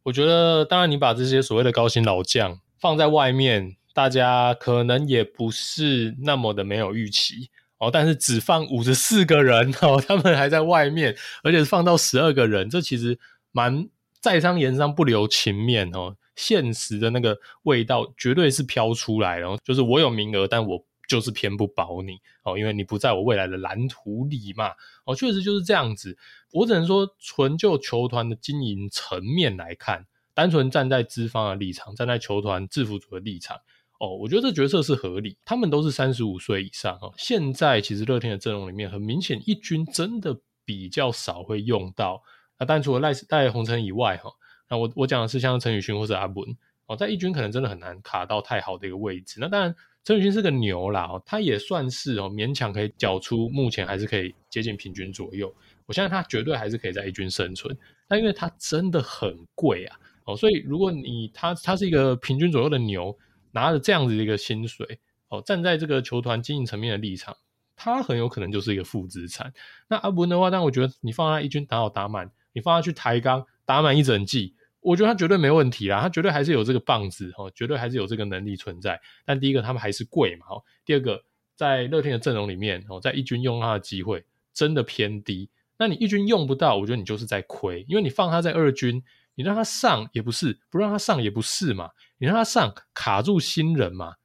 B: 我觉得，当然，你把这些所谓的高薪老将放在外面，大家可能也不是那么的没有预期哦。但是只放五十四个人 [laughs] 哦，他们还在外面，而且是放到十二个人，这其实蛮在商言商，不留情面哦。现实的那个味道绝对是飘出来了，就是我有名额，但我就是偏不保你哦，因为你不在我未来的蓝图里嘛。哦，确实就是这样子。我只能说，纯就球团的经营层面来看，单纯站在资方的立场，站在球团制服组的立场，哦，我觉得这决策是合理。他们都是三十五岁以上哦。现在其实乐天的阵容里面，很明显一军真的比较少会用到。那但除了赖赖鸿诚以外，哈，那我我讲的是像陈宇勋或者阿文哦，在一军可能真的很难卡到太好的一个位置。那当然。陈宇勋是个牛啦，他也算是哦，勉强可以缴出，目前还是可以接近平均左右。我相信他绝对还是可以在一军生存，但因为他真的很贵啊，哦，所以如果你他他是一个平均左右的牛，拿着这样子的一个薪水，哦，站在这个球团经营层面的立场，他很有可能就是一个负资产。那阿文的话，但我觉得你放他一军打好打满，你放他去台钢打满一整季。我觉得他绝对没问题啦，他绝对还是有这个棒子哈，绝对还是有这个能力存在。但第一个，他们还是贵嘛，哈。第二个，在乐天的阵容里面，哦，在一军用他的机会真的偏低。那你一军用不到，我觉得你就是在亏，因为你放他在二军，你让他上也不是，不让他上也不是嘛。你让他上卡住新人嘛，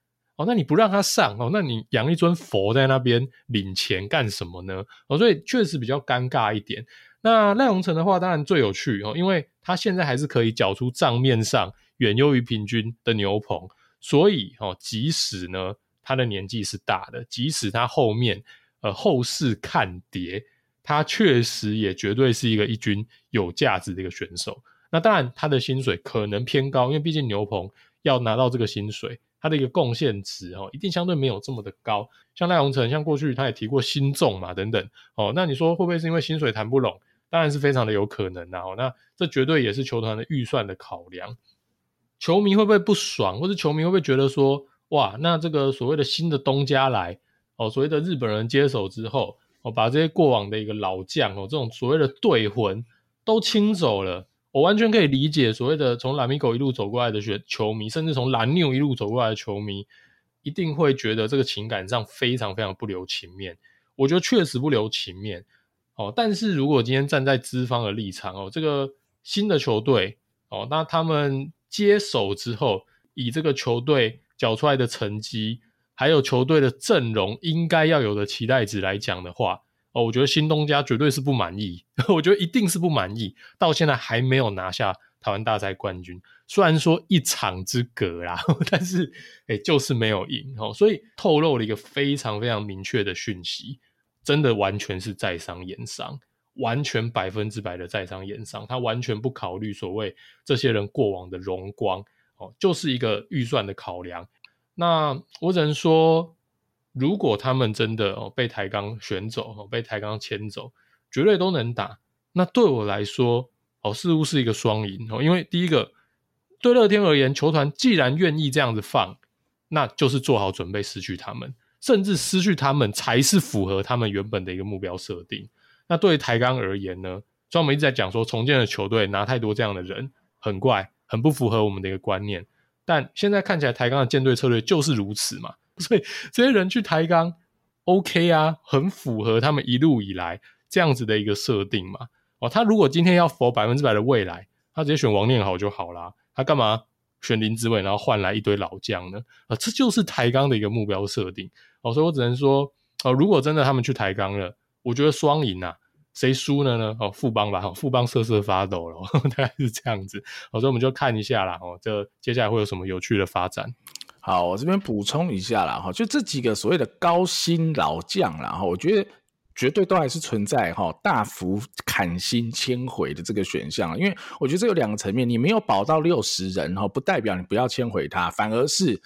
B: 那你不让他上哦，那你养一尊佛在那边领钱干什么呢？哦，所以确实比较尴尬一点。那赖鸿成的话，当然最有趣哦，因为他现在还是可以缴出账面上远优于平均的牛棚，所以哦，即使呢他的年纪是大的，即使他后面呃后市看跌，他确实也绝对是一个一军有价值的一个选手。那当然他的薪水可能偏高，因为毕竟牛棚要拿到这个薪水，他的一个贡献值哦，一定相对没有这么的高。像赖鸿成，像过去他也提过新重嘛等等哦，那你说会不会是因为薪水谈不拢？当然是非常的有可能的哦，那这绝对也是球团的预算的考量。球迷会不会不爽，或者球迷会不会觉得说，哇，那这个所谓的新的东家来哦，所谓的日本人接手之后，哦，把这些过往的一个老将哦，这种所谓的队魂都清走了。我完全可以理解所谓的从蓝米狗一路走过来的学球迷，甚至从蓝牛一路走过来的球迷，一定会觉得这个情感上非常非常不留情面。我觉得确实不留情面。哦，但是如果今天站在资方的立场哦，这个新的球队哦，那他们接手之后，以这个球队缴出来的成绩，还有球队的阵容应该要有的期待值来讲的话，哦，我觉得新东家绝对是不满意，[laughs] 我觉得一定是不满意，到现在还没有拿下台湾大赛冠军，虽然说一场之隔啦，[laughs] 但是诶就是没有赢哦，所以透露了一个非常非常明确的讯息。真的完全是在商言商，完全百分之百的在商言商，他完全不考虑所谓这些人过往的荣光，哦，就是一个预算的考量。那我只能说，如果他们真的哦被台钢选走，哦被台钢签走，绝对都能打。那对我来说，哦似乎是一个双赢哦，因为第一个对乐天而言，球团既然愿意这样子放，那就是做好准备失去他们。甚至失去他们才是符合他们原本的一个目标设定。那对于台钢而言呢？所以我们一直在讲说，重建的球队拿太多这样的人很怪，很不符合我们的一个观念。但现在看起来，台钢的建队策略就是如此嘛。所以这些人去台钢，OK 啊，很符合他们一路以来这样子的一个设定嘛。哦，他如果今天要否百分之百的未来，他直接选王念豪就好啦。他干嘛选林子伟，然后换来一堆老将呢？啊，这就是台钢的一个目标设定。哦，所以我只能说，哦，如果真的他们去台钢了，我觉得双赢啊，谁输了呢？哦，富邦吧，哦，富邦瑟瑟发抖了，[laughs] 大概是这样子。哦，所以我们就看一下啦，哦，这接下来会有什么有趣的发展？
A: 好，我这边补充一下啦，哈，就这几个所谓的高薪老将啦，哈，我觉得绝对都还是存在哈大幅砍薪迁回的这个选项，因为我觉得这有两个层面，你没有保到六十人哈，不代表你不要迁回他，反而是。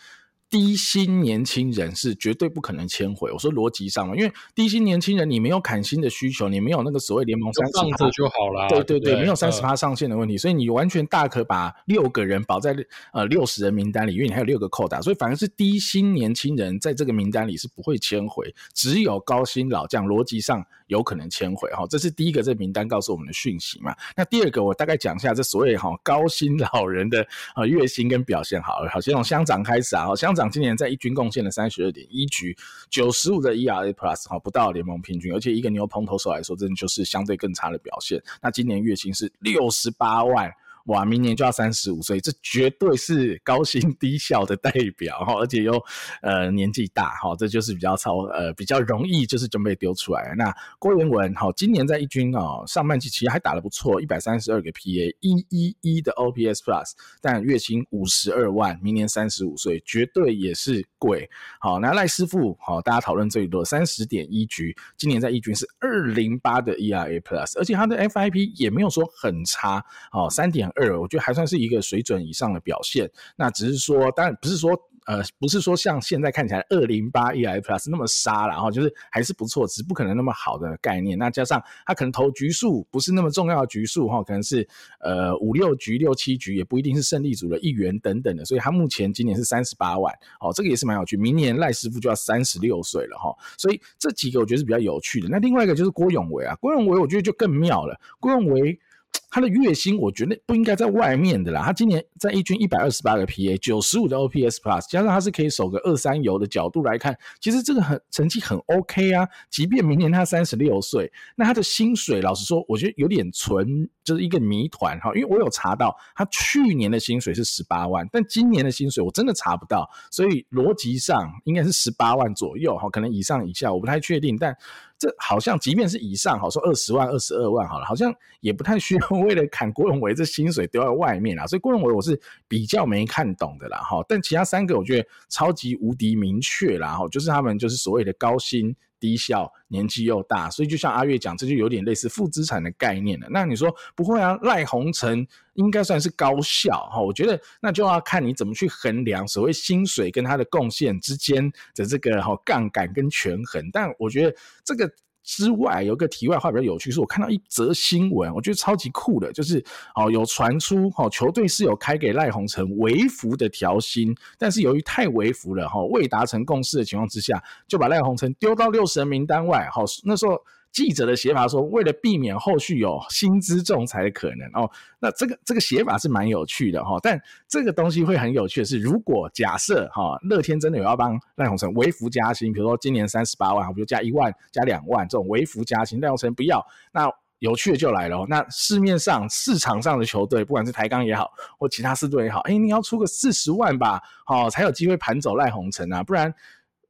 A: 低薪年轻人是绝对不可能迁回。我说逻辑上嘛，因为低薪年轻人你没有砍薪的需求，你没有那个所谓联盟三十趴
B: 就好了。
A: 对对对，对没有三十趴上限的问题，呃、所以你完全大可把六个人保在呃六十人名单里，因为你还有六个扣打，所以反而是低薪年轻人在这个名单里是不会迁回，只有高薪老将逻辑上有可能迁回哈。这是第一个这名单告诉我们的讯息嘛。那第二个我大概讲一下这所谓哈高薪老人的呃月薪跟表现好了，好先从乡长开始啊，乡长今年在一军贡献了三十二点一局，九十五的 ERA Plus 哈，不到联盟平均，而且一个牛棚投手来说，真的就是相对更差的表现。那今年月薪是六十八万，哇，明年就要三十五岁，这绝对是高薪 [laughs] 低效的代表哈，而且又呃年纪大哈，这就是比较超呃比较容易就是准备丢出来。那郭元文哈，今年在一军哦上半季其实还打得不错，一百三十二个 PA，一一一的 OPS Plus，但月薪五十二万，明年三十五岁，绝对也是贵。好，那赖师傅好，大家讨论最多三十点一局，今年在一军是二零八的 ERA Plus，而且他的 FIP 也没有说很差，哦三点二，我觉得还算是一个水准以上的表现。那只是说，当然不是说。呃，不是说像现在看起来二零八 ERA Plus 那么杀了，然后就是还是不错，只不可能那么好的概念。那加上他可能投局数不是那么重要的局数哈，可能是呃五六局、六七局，也不一定是胜利组的一员等等的。所以他目前今年是三十八万，哦，这个也是蛮有趣。明年赖师傅就要三十六岁了哈，所以这几个我觉得是比较有趣的。那另外一个就是郭永维啊，郭永维我觉得就更妙了，郭永维。他的月薪我觉得不应该在外面的啦。他今年在一军一百二十八个 PA，九十五的 OPS Plus，加上他是可以守个二三游的角度来看，其实这个很成绩很 OK 啊。即便明年他三十六岁，那他的薪水老实说，我觉得有点纯，就是一个谜团哈。因为我有查到他去年的薪水是十八万，但今年的薪水我真的查不到，所以逻辑上应该是十八万左右哈，可能以上以下我不太确定，但。这好像，即便是以上，好说二十万、二十二万好了，好像也不太需要 [laughs] 为了砍郭永维这薪水丢在外面啦。所以郭永维我是比较没看懂的啦，哈。但其他三个我觉得超级无敌明确啦，哈，就是他们就是所谓的高薪。低效，年纪又大，所以就像阿月讲，这就有点类似负资产的概念了。那你说不会啊？赖鸿成应该算是高效哈，我觉得那就要看你怎么去衡量所谓薪水跟他的贡献之间的这个哈杠杆跟权衡。但我觉得这个。之外，有个题外话比较有趣，是我看到一则新闻，我觉得超级酷的，就是哦有传出哦球队是有开给赖鸿成微服的调薪，但是由于太微服了哈，未达成共识的情况之下，就把赖鸿成丢到六十人名单外。好，那时候。记者的写法说，为了避免后续有薪资仲裁的可能哦，那这个这个写法是蛮有趣的哈。但这个东西会很有趣的是，如果假设哈乐天真的有要帮赖鸿成微幅加薪，比如说今年三十八万，比如加一万、加两万这种微幅加薪，赖鸿成不要，那有趣的就来了。那市面上市场上的球队，不管是台钢也好，或其他四队也好，哎，你要出个四十万吧，好才有机会盘走赖鸿成啊，不然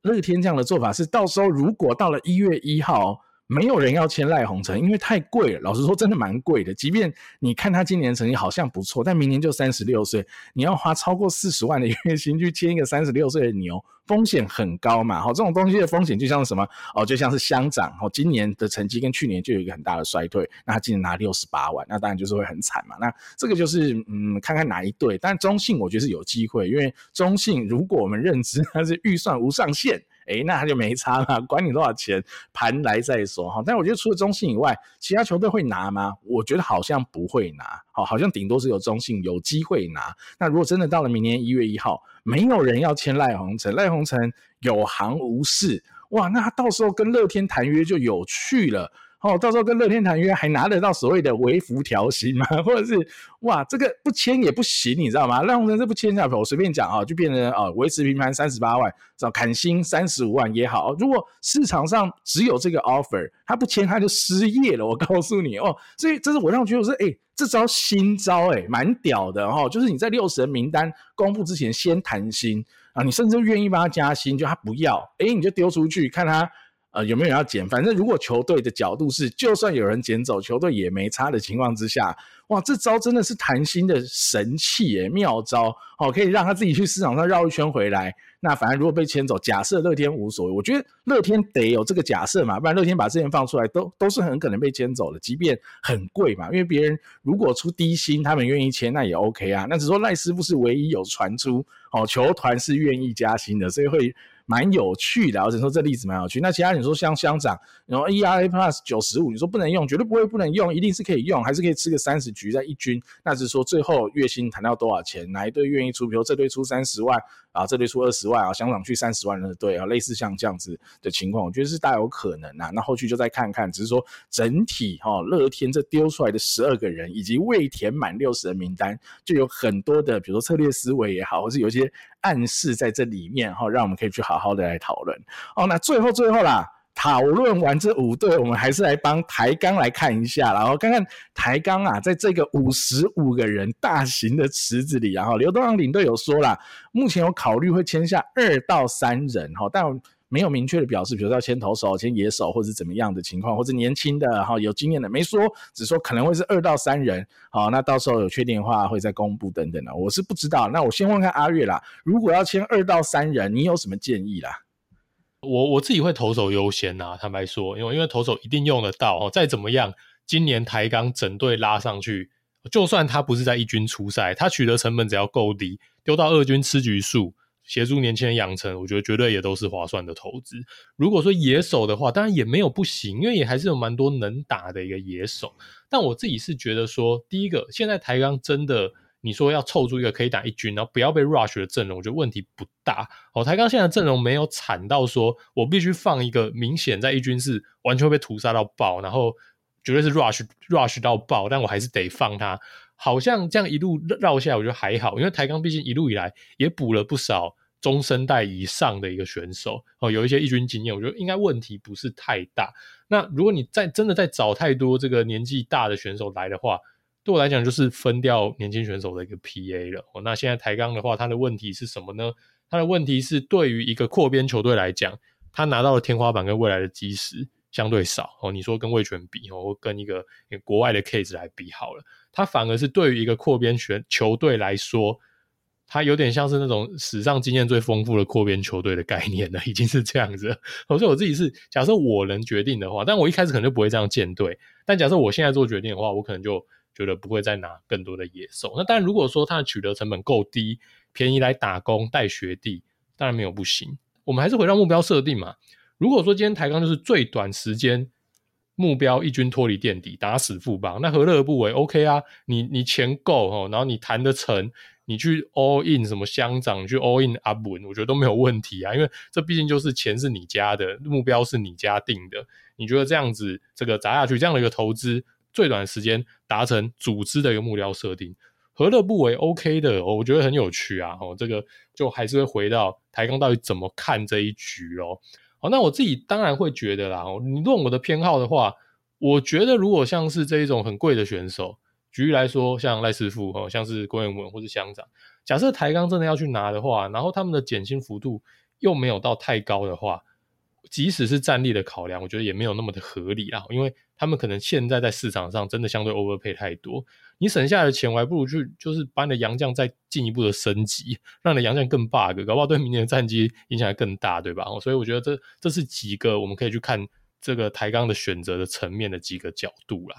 A: 乐天这样的做法是，到时候如果到了一月一号。没有人要签赖鸿诚，因为太贵了。老实说，真的蛮贵的。即便你看他今年成绩好像不错，但明年就三十六岁，你要花超过四十万的月薪去签一个三十六岁的牛，风险很高嘛。好，这种东西的风险就像是什么？哦，就像是乡长。哦，今年的成绩跟去年就有一个很大的衰退，那他今年拿六十八万，那当然就是会很惨嘛。那这个就是嗯，看看哪一队。但中信我觉得是有机会，因为中信如果我们认知它是预算无上限。诶，那他就没差了，管你多少钱，盘来再说哈。但我觉得除了中信以外，其他球队会拿吗？我觉得好像不会拿，好，好像顶多是有中信有机会拿。那如果真的到了明年一月一号，没有人要签赖鸿成，赖鸿成有行无市，哇，那他到时候跟乐天谈约就有趣了。哦，到时候跟乐天谈约还拿得到所谓的微幅调薪吗？[laughs] 或者是哇，这个不签也不行，你知道吗？赖鸿诚这不签下去，我随便讲啊，就变成啊维持平盘三十八万，找砍薪三十五万也好。如果市场上只有这个 offer，他不签他就失业了。我告诉你哦，所以这是我让觉得我说，哎、欸，这招新招哎、蛮屌的哈、哦。就是你在六十人名单公布之前先谈薪啊，你甚至愿意帮他加薪，就他不要，哎、你就丢出去看他。呃，有没有人要捡？反正如果球队的角度是，就算有人捡走，球队也没差的情况之下，哇，这招真的是谈心的神器耶，妙招哦，可以让他自己去市场上绕一圈回来。那反正如果被签走，假设乐天无所谓，我觉得乐天得有这个假设嘛，不然乐天把这件放出来，都都是很可能被签走的，即便很贵嘛，因为别人如果出低薪，他们愿意签，那也 OK 啊。那只说赖师傅是唯一有传出哦，球团是愿意加薪的，所以会。蛮有趣的，我只能说这例子蛮有趣。那其他你说像乡长，然后 ERA Plus 九十五，你说不能用，绝对不会不能用，一定是可以用，还是可以吃个三十局在一军。那只是说最后月薪谈到多少钱，哪一队愿意出？比如这队出三十万啊，这队出二十万啊，香港去三十万人的队啊，类似像这样子的情况，我觉得是大有可能啊。那后续就再看看，只是说整体哈，乐天这丢出来的十二个人，以及未填满六十人名单，就有很多的，比如说策略思维也好，或是有一些。暗示在这里面哈，让我们可以去好好的来讨论哦。那最后最后啦，讨论完这五队，我们还是来帮台钢来看一下，然后看看台钢啊，在这个五十五个人大型的池子里，然后刘东阳领队有说了，目前有考虑会签下二到三人哈，但没有明确的表示，比如说要签投手、签野手，或者怎么样的情况，或者年轻的哈有经验的没说，只说可能会是二到三人，好，那到时候有确定的话会再公布等等的，我是不知道。那我先问看阿月啦，如果要签二到三人，你有什么建议啦？
B: 我我自己会投手优先呐，坦白说，因为因为投手一定用得到哦。再怎么样，今年台钢整队拉上去，就算他不是在一军出赛，他取得成本只要够低，丢到二军吃局数，协助年轻人养成，我觉得绝对也都是划算的投资。如果说野手的话，当然也没有不行，因为也还是有蛮多能打的一个野手。但我自己是觉得说，第一个，现在台钢真的。你说要凑出一个可以打一军，然后不要被 rush 的阵容，我觉得问题不大。哦，台钢现在阵容没有惨到说我必须放一个明显在一军是完全会被屠杀到爆，然后绝对是 rush rush 到爆，但我还是得放他。好像这样一路绕下来，我觉得还好，因为台钢毕竟一路以来也补了不少中生代以上的一个选手，哦，有一些一军经验，我觉得应该问题不是太大。那如果你再真的再找太多这个年纪大的选手来的话，对我来讲，就是分掉年轻选手的一个 PA 了。哦，那现在抬杠的话，他的问题是什么呢？他的问题是对于一个扩编球队来讲，他拿到的天花板跟未来的基石相对少。哦，你说跟味全比，哦，跟一个国外的 case 来比好了，他反而是对于一个扩编选球队来说，他有点像是那种史上经验最丰富的扩编球队的概念了，已经是这样子了。所以我自己是假设我能决定的话，但我一开始可能就不会这样建队。但假设我现在做决定的话，我可能就。觉得不会再拿更多的野兽，那当然，如果说它的取得成本够低，便宜来打工带学弟，当然没有不行。我们还是回到目标设定嘛。如果说今天抬杠就是最短时间目标一军脱离垫底，打死富邦，那何乐而不为？OK 啊，你你钱够哦，然后你谈得成，你去 all in 什么乡长，去 all in 阿文，我觉得都没有问题啊，因为这毕竟就是钱是你家的，目标是你家定的，你觉得这样子这个砸下去这样的一个投资。最短时间达成组织的一个目标设定，何乐不为？OK 的，我觉得很有趣啊。哦，这个就还是会回到台钢到底怎么看这一局哦。好，那我自己当然会觉得啦。哦，你问我的偏好的话，我觉得如果像是这一种很贵的选手，举例来说，像赖师傅哦，像是郭彦文或是乡长，假设台钢真的要去拿的话，然后他们的减薪幅度又没有到太高的话，即使是战力的考量，我觉得也没有那么的合理啦，因为。他们可能现在在市场上真的相对 overpay 太多，你省下来的钱，我还不如去就是把你的洋将再进一步的升级，让你的洋将更 bug，搞不好对明年的战绩影响还更大，对吧？所以我觉得这这是几个我们可以去看这个抬杠的选择的层面的几个角度啦。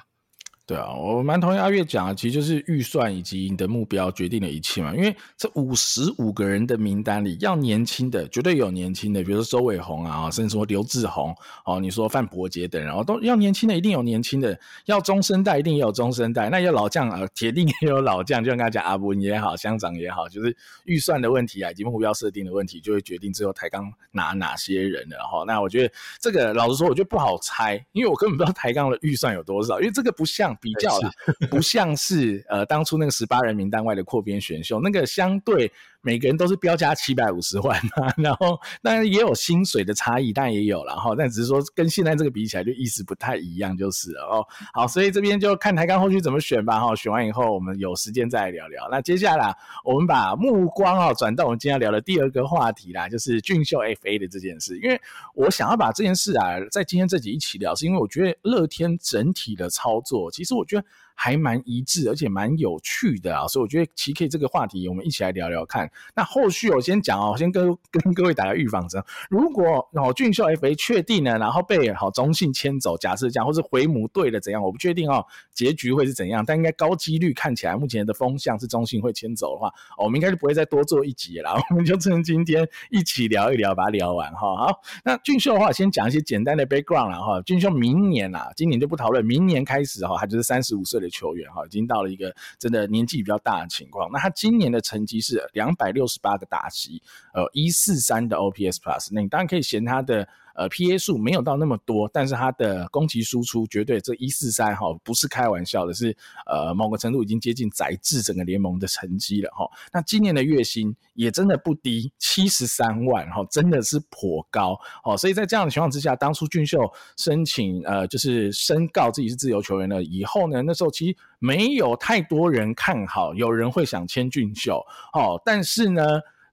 A: 对啊，我蛮同意阿月讲的，其实就是预算以及你的目标决定了一切嘛。因为这五十五个人的名单里，要年轻的绝对有年轻的，比如说周伟鸿啊，甚至说刘志宏哦，你说范伯杰等人，然后都要年轻的，一定有年轻的；要中生代，一定也有中生代。那要老将啊，铁定也有老将。就像刚才讲阿文也好，乡长也好，就是预算的问题啊，以及目标设定的问题，就会决定最后台钢拿哪些人了哈。那我觉得这个老实说，我觉得不好猜，因为我根本不知道台钢的预算有多少，因为这个不像。比较了，不像是呃当初那个十八人名单外的扩编选秀，那个相对。每个人都是标价七百五十万嘛，然后当然也有薪水的差异，但也有，了哈但只是说跟现在这个比起来，就意思不太一样，就是哦。好，所以这边就看台钢后续怎么选吧。哈，选完以后我们有时间再来聊聊。那接下来我们把目光啊转到我们今天要聊的第二个话题啦，就是俊秀 FA 的这件事。因为我想要把这件事啊，在今天这集一起聊，是因为我觉得乐天整体的操作，其实我觉得。还蛮一致，而且蛮有趣的啊，所以我觉得其实可以这个话题，我们一起来聊聊看。那后续我先讲哦，先跟跟各位打个预防针。如果哦俊秀 FA 确定了，然后被好中信牵走，假设这样，或是回母队的怎样，我不确定哦，结局会是怎样。但应该高几率看起来，目前的风向是中信会牵走的话，哦，我们应该就不会再多做一集了。我们就趁今天一起聊一聊，把它聊完哈。好，那俊秀的话，先讲一些简单的 background 了哈。俊秀明年啊，今年就不讨论，明年开始哈，他就是三十五岁的。球员哈，已经到了一个真的年纪比较大的情况。那他今年的成绩是两百六十八个打席，呃，一四三的 OPS Plus。那你当然可以嫌他的呃 PA 数没有到那么多，但是他的攻击输出绝对这一四三哈不是开玩笑的是，呃某个程度已经接近宰制整个联盟的成绩了哈。那今年的月薪也真的不低，七十三万哈，真的是颇高哦。所以在这样的情况之下，当初俊秀申请呃就是申告自己是自由球员了以后呢，那时候其实没有太多人看好，有人会想签俊秀哦，但是呢。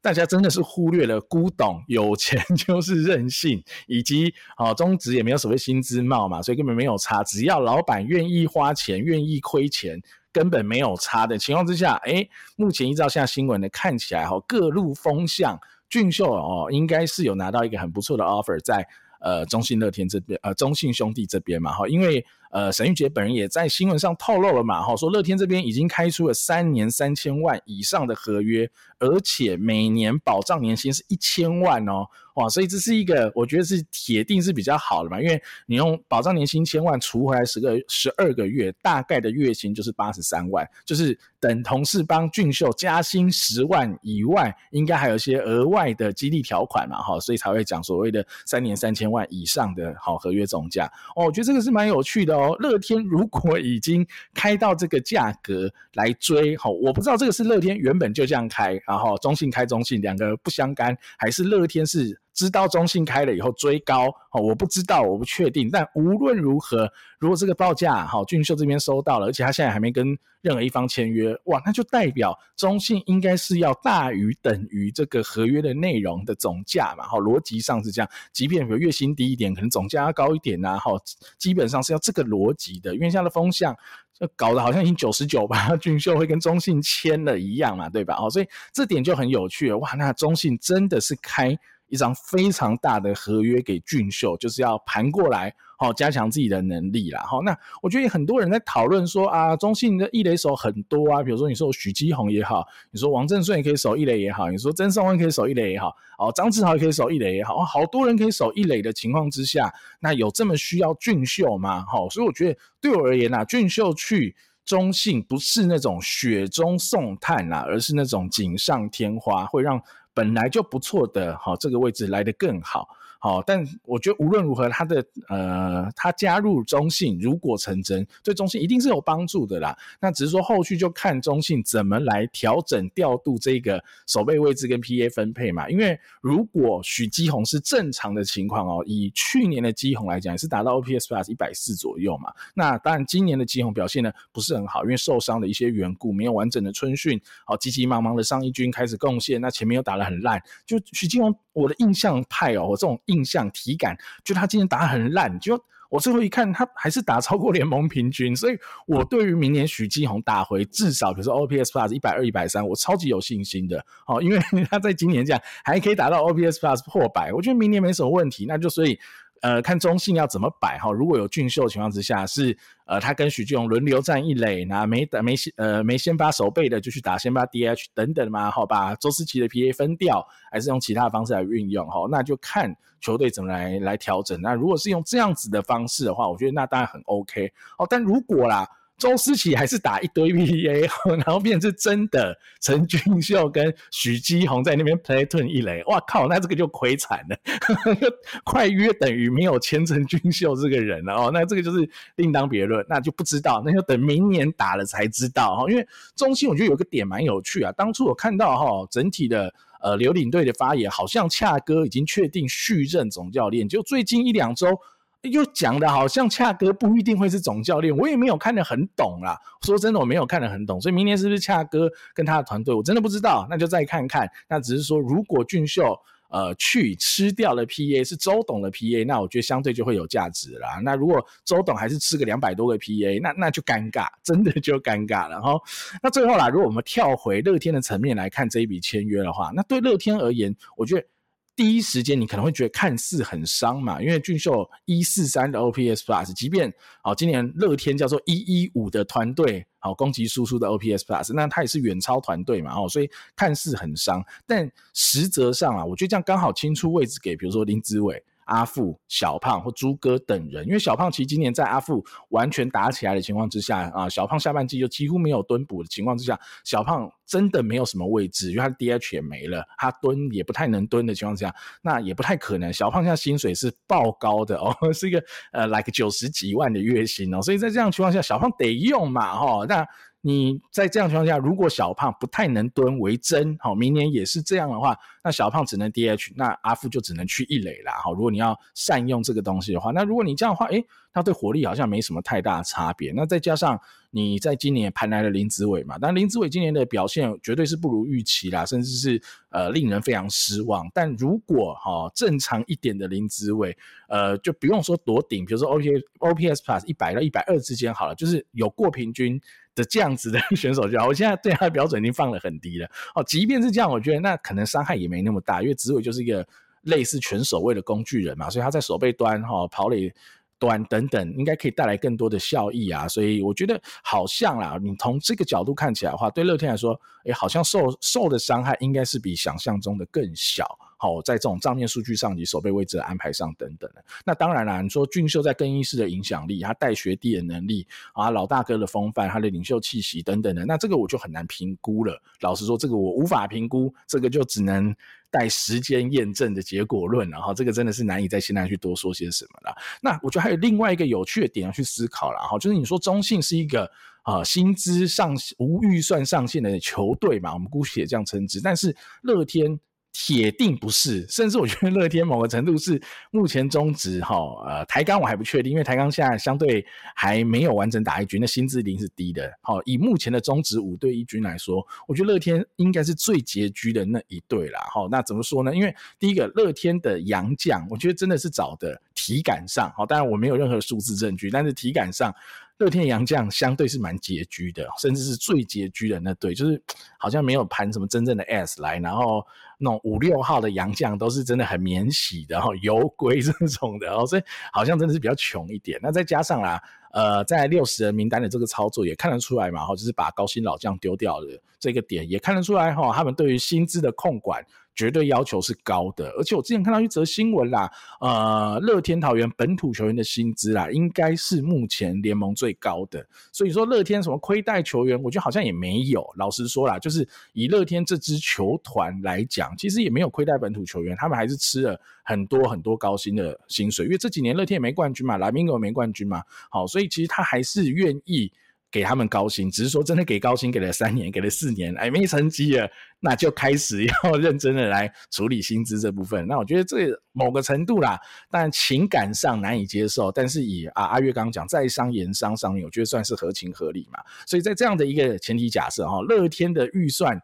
A: 大家真的是忽略了古董，有钱 [laughs] 就是任性，以及哦中职也没有所谓薪资帽嘛，所以根本没有差。只要老板愿意花钱，愿意亏钱，根本没有差的情况之下，诶，目前依照现在新闻的看起来，哈，各路风向，俊秀哦，应该是有拿到一个很不错的 offer 在呃中信乐天这边，呃中信兄弟这边嘛，哈，因为。呃，沈玉杰本人也在新闻上透露了嘛，哈，说乐天这边已经开出了三年三千万以上的合约，而且每年保障年薪是一千万哦，哇，所以这是一个我觉得是铁定是比较好的嘛，因为你用保障年薪千万除回来十个十二个月，大概的月薪就是八十三万，就是等同是帮俊秀加薪十万以外，应该还有一些额外的激励条款嘛，哈，所以才会讲所谓的三年三千万以上的好合约总价，哦，我觉得这个是蛮有趣的哦。乐天如果已经开到这个价格来追，好，我不知道这个是乐天原本就这样开，然后中信开中信两个不相干，还是乐天是知道中信开了以后追高，我不知道，我不确定。但无论如何，如果这个报价好，俊秀这边收到了，而且他现在还没跟任何一方签约，哇，那就代表中信应该是要大于等于这个合约的内容的总价嘛，好，逻辑上是这样。即便比如月薪低一点，可能总价要高一点呐，好，基本上是要这个逻辑的。因为现在的风向就搞得好像已经九十九吧，[laughs] 俊秀会跟中信签了一样嘛，对吧？哦，所以这点就很有趣，哇，那中信真的是开一张非常大的合约给俊秀，就是要盘过来。好，加强自己的能力啦。好，那我觉得很多人在讨论说啊，中信的一垒手很多啊，比如说你说许基宏也好，你说王振顺也可以守一垒也好，你说曾颂恩可以守一垒也好，哦，张志豪也可以守一垒也好，好多人可以守一垒的情况之下，那有这么需要俊秀吗？好，所以我觉得对我而言啊，俊秀去中信不是那种雪中送炭啊，而是那种锦上添花，会让本来就不错的好这个位置来得更好。好，但我觉得无论如何，他的呃，他加入中信如果成真，对中信一定是有帮助的啦。那只是说后续就看中信怎么来调整调度这个守备位置跟 PA 分配嘛。因为如果许基宏是正常的情况哦，以去年的基宏来讲，也是达到 OPS Plus 一百四左右嘛。那当然今年的基宏表现呢不是很好，因为受伤的一些缘故，没有完整的春训，好急急忙忙的上一军开始贡献，那前面又打得很烂，就许基宏。我的印象派哦，我这种印印象体感，就他今年打很烂，就我最后一看，他还是打超过联盟平均，所以我对于明年许继红打回至少，可是 OPS Plus 一百二、一百三，我超级有信心的哦，因为 [laughs] 他在今年这样还可以打到 OPS Plus 破百，我觉得明年没什么问题，那就所以。呃，看中信要怎么摆哈。如果有俊秀的情况之下，是呃，他跟许俊荣轮流站一垒，那没打没先呃没先发守备的就去打先发 DH 等等嘛，好把周思齐的 PA 分掉，还是用其他的方式来运用哈？那就看球队怎么来来调整。那如果是用这样子的方式的话，我觉得那当然很 OK 哦。但如果啦。周思齐还是打一堆 [laughs] PA，然后变成是真的陈俊秀跟许基宏在那边 platoon 一垒，哇靠，那这个就亏惨了，[laughs] 快约等于没有签陈俊秀这个人了哦，那这个就是另当别论，那就不知道，那就等明年打了才知道哈。因为中心我觉得有个点蛮有趣啊，当初我看到哈整体的呃刘领队的发言，好像恰哥已经确定续任总教练，就最近一两周。又讲的好像恰哥不一定会是总教练，我也没有看得很懂啦。说真的，我没有看得很懂，所以明年是不是恰哥跟他的团队，我真的不知道。那就再看看。那只是说，如果俊秀呃去吃掉了 PA，是周董的 PA，那我觉得相对就会有价值啦。那如果周董还是吃个两百多个 PA，那那就尴尬，真的就尴尬了哈。那最后啦，如果我们跳回乐天的层面来看这一笔签约的话，那对乐天而言，我觉得。第一时间你可能会觉得看似很伤嘛，因为俊秀一四三的 OPS Plus，即便哦今年乐天叫做一一五的团队，好攻击输出的 OPS Plus，那他也是远超团队嘛，哦，所以看似很伤，但实则上啊，我觉得这样刚好清出位置给比如说林子伟。阿富、小胖或朱哥等人，因为小胖其实今年在阿富完全打起来的情况之下啊，小胖下半季就几乎没有蹲补的情况之下，小胖真的没有什么位置，因为他的 DH 也没了，他蹲也不太能蹲的情况之下，那也不太可能。小胖现在薪水是爆高的哦，[laughs] 是一个呃，like 九十几万的月薪哦，所以在这样情况下，小胖得用嘛，哈，那。你在这样情况下，如果小胖不太能蹲为真，好，明年也是这样的话，那小胖只能 DH，那阿富就只能去一垒啦，好，如果你要善用这个东西的话，那如果你这样的话，诶，他对火力好像没什么太大差别，那再加上你在今年盘来了林子伟嘛，但林子伟今年的表现绝对是不如预期啦，甚至是呃令人非常失望。但如果哈正常一点的林子伟，呃，就不用说多顶，比如说 O P O P S Plus 一百到一百二之间好了，就是有过平均。的这样子的 [laughs] 选手就好，我现在对他的标准已经放得很低了。哦，即便是这样，我觉得那可能伤害也没那么大，因为子伟就是一个类似全守卫的工具人嘛，所以他在守备端、哈跑垒短等等，应该可以带来更多的效益啊。所以我觉得好像啦，你从这个角度看起来的话，对乐天来说，诶，好像受受的伤害应该是比想象中的更小。好，在这种账面数据上及守备位置的安排上等等的，那当然啦，你说俊秀在更衣室的影响力，他带学弟的能力啊，老大哥的风范，他的领袖气息等等的，那这个我就很难评估了。老实说，这个我无法评估，这个就只能待时间验证的结果论然后。这个真的是难以在现在去多说些什么了。那我觉得还有另外一个有趣的点要去思考了哈，就是你说中信是一个啊薪资上无预算上限的球队嘛，我们姑且这样称之，但是乐天。铁定不是，甚至我觉得乐天某个程度是目前中职哈，呃，台钢我还不确定，因为台钢现在相对还没有完整打一军，那薪资一定是低的。好，以目前的中职五队一军来说，我觉得乐天应该是最拮据的那一队啦。好，那怎么说呢？因为第一个乐天的洋将，我觉得真的是找的体感上，好，当然我没有任何数字证据，但是体感上。乐天洋将相对是蛮拮据的，甚至是最拮据的那队，就是好像没有盘什么真正的 S 来，然后那种五六号的洋将都是真的很免洗的，然后油龟这种的，哦，所以好像真的是比较穷一点。那再加上啦，呃，在六十人名单的这个操作也看得出来嘛，哈，就是把高薪老将丢掉的这个点也看得出来哈，他们对于薪资的控管。绝对要求是高的，而且我之前看到一则新闻啦，呃，乐天桃园本土球员的薪资啦，应该是目前联盟最高的。所以说乐天什么亏待球员，我觉得好像也没有。老实说啦，就是以乐天这支球团来讲，其实也没有亏待本土球员，他们还是吃了很多很多高薪的薪水。因为这几年乐天也没冠军嘛，拉米狗没冠军嘛，好，所以其实他还是愿意。给他们高薪，只是说真的给高薪给了三年，给了四年，哎，没成绩了，那就开始要认真的来处理薪资这部分。那我觉得这某个程度啦，但情感上难以接受，但是以啊阿月刚刚讲在商言商上面，我觉得算是合情合理嘛。所以在这样的一个前提假设哈，乐天的预算。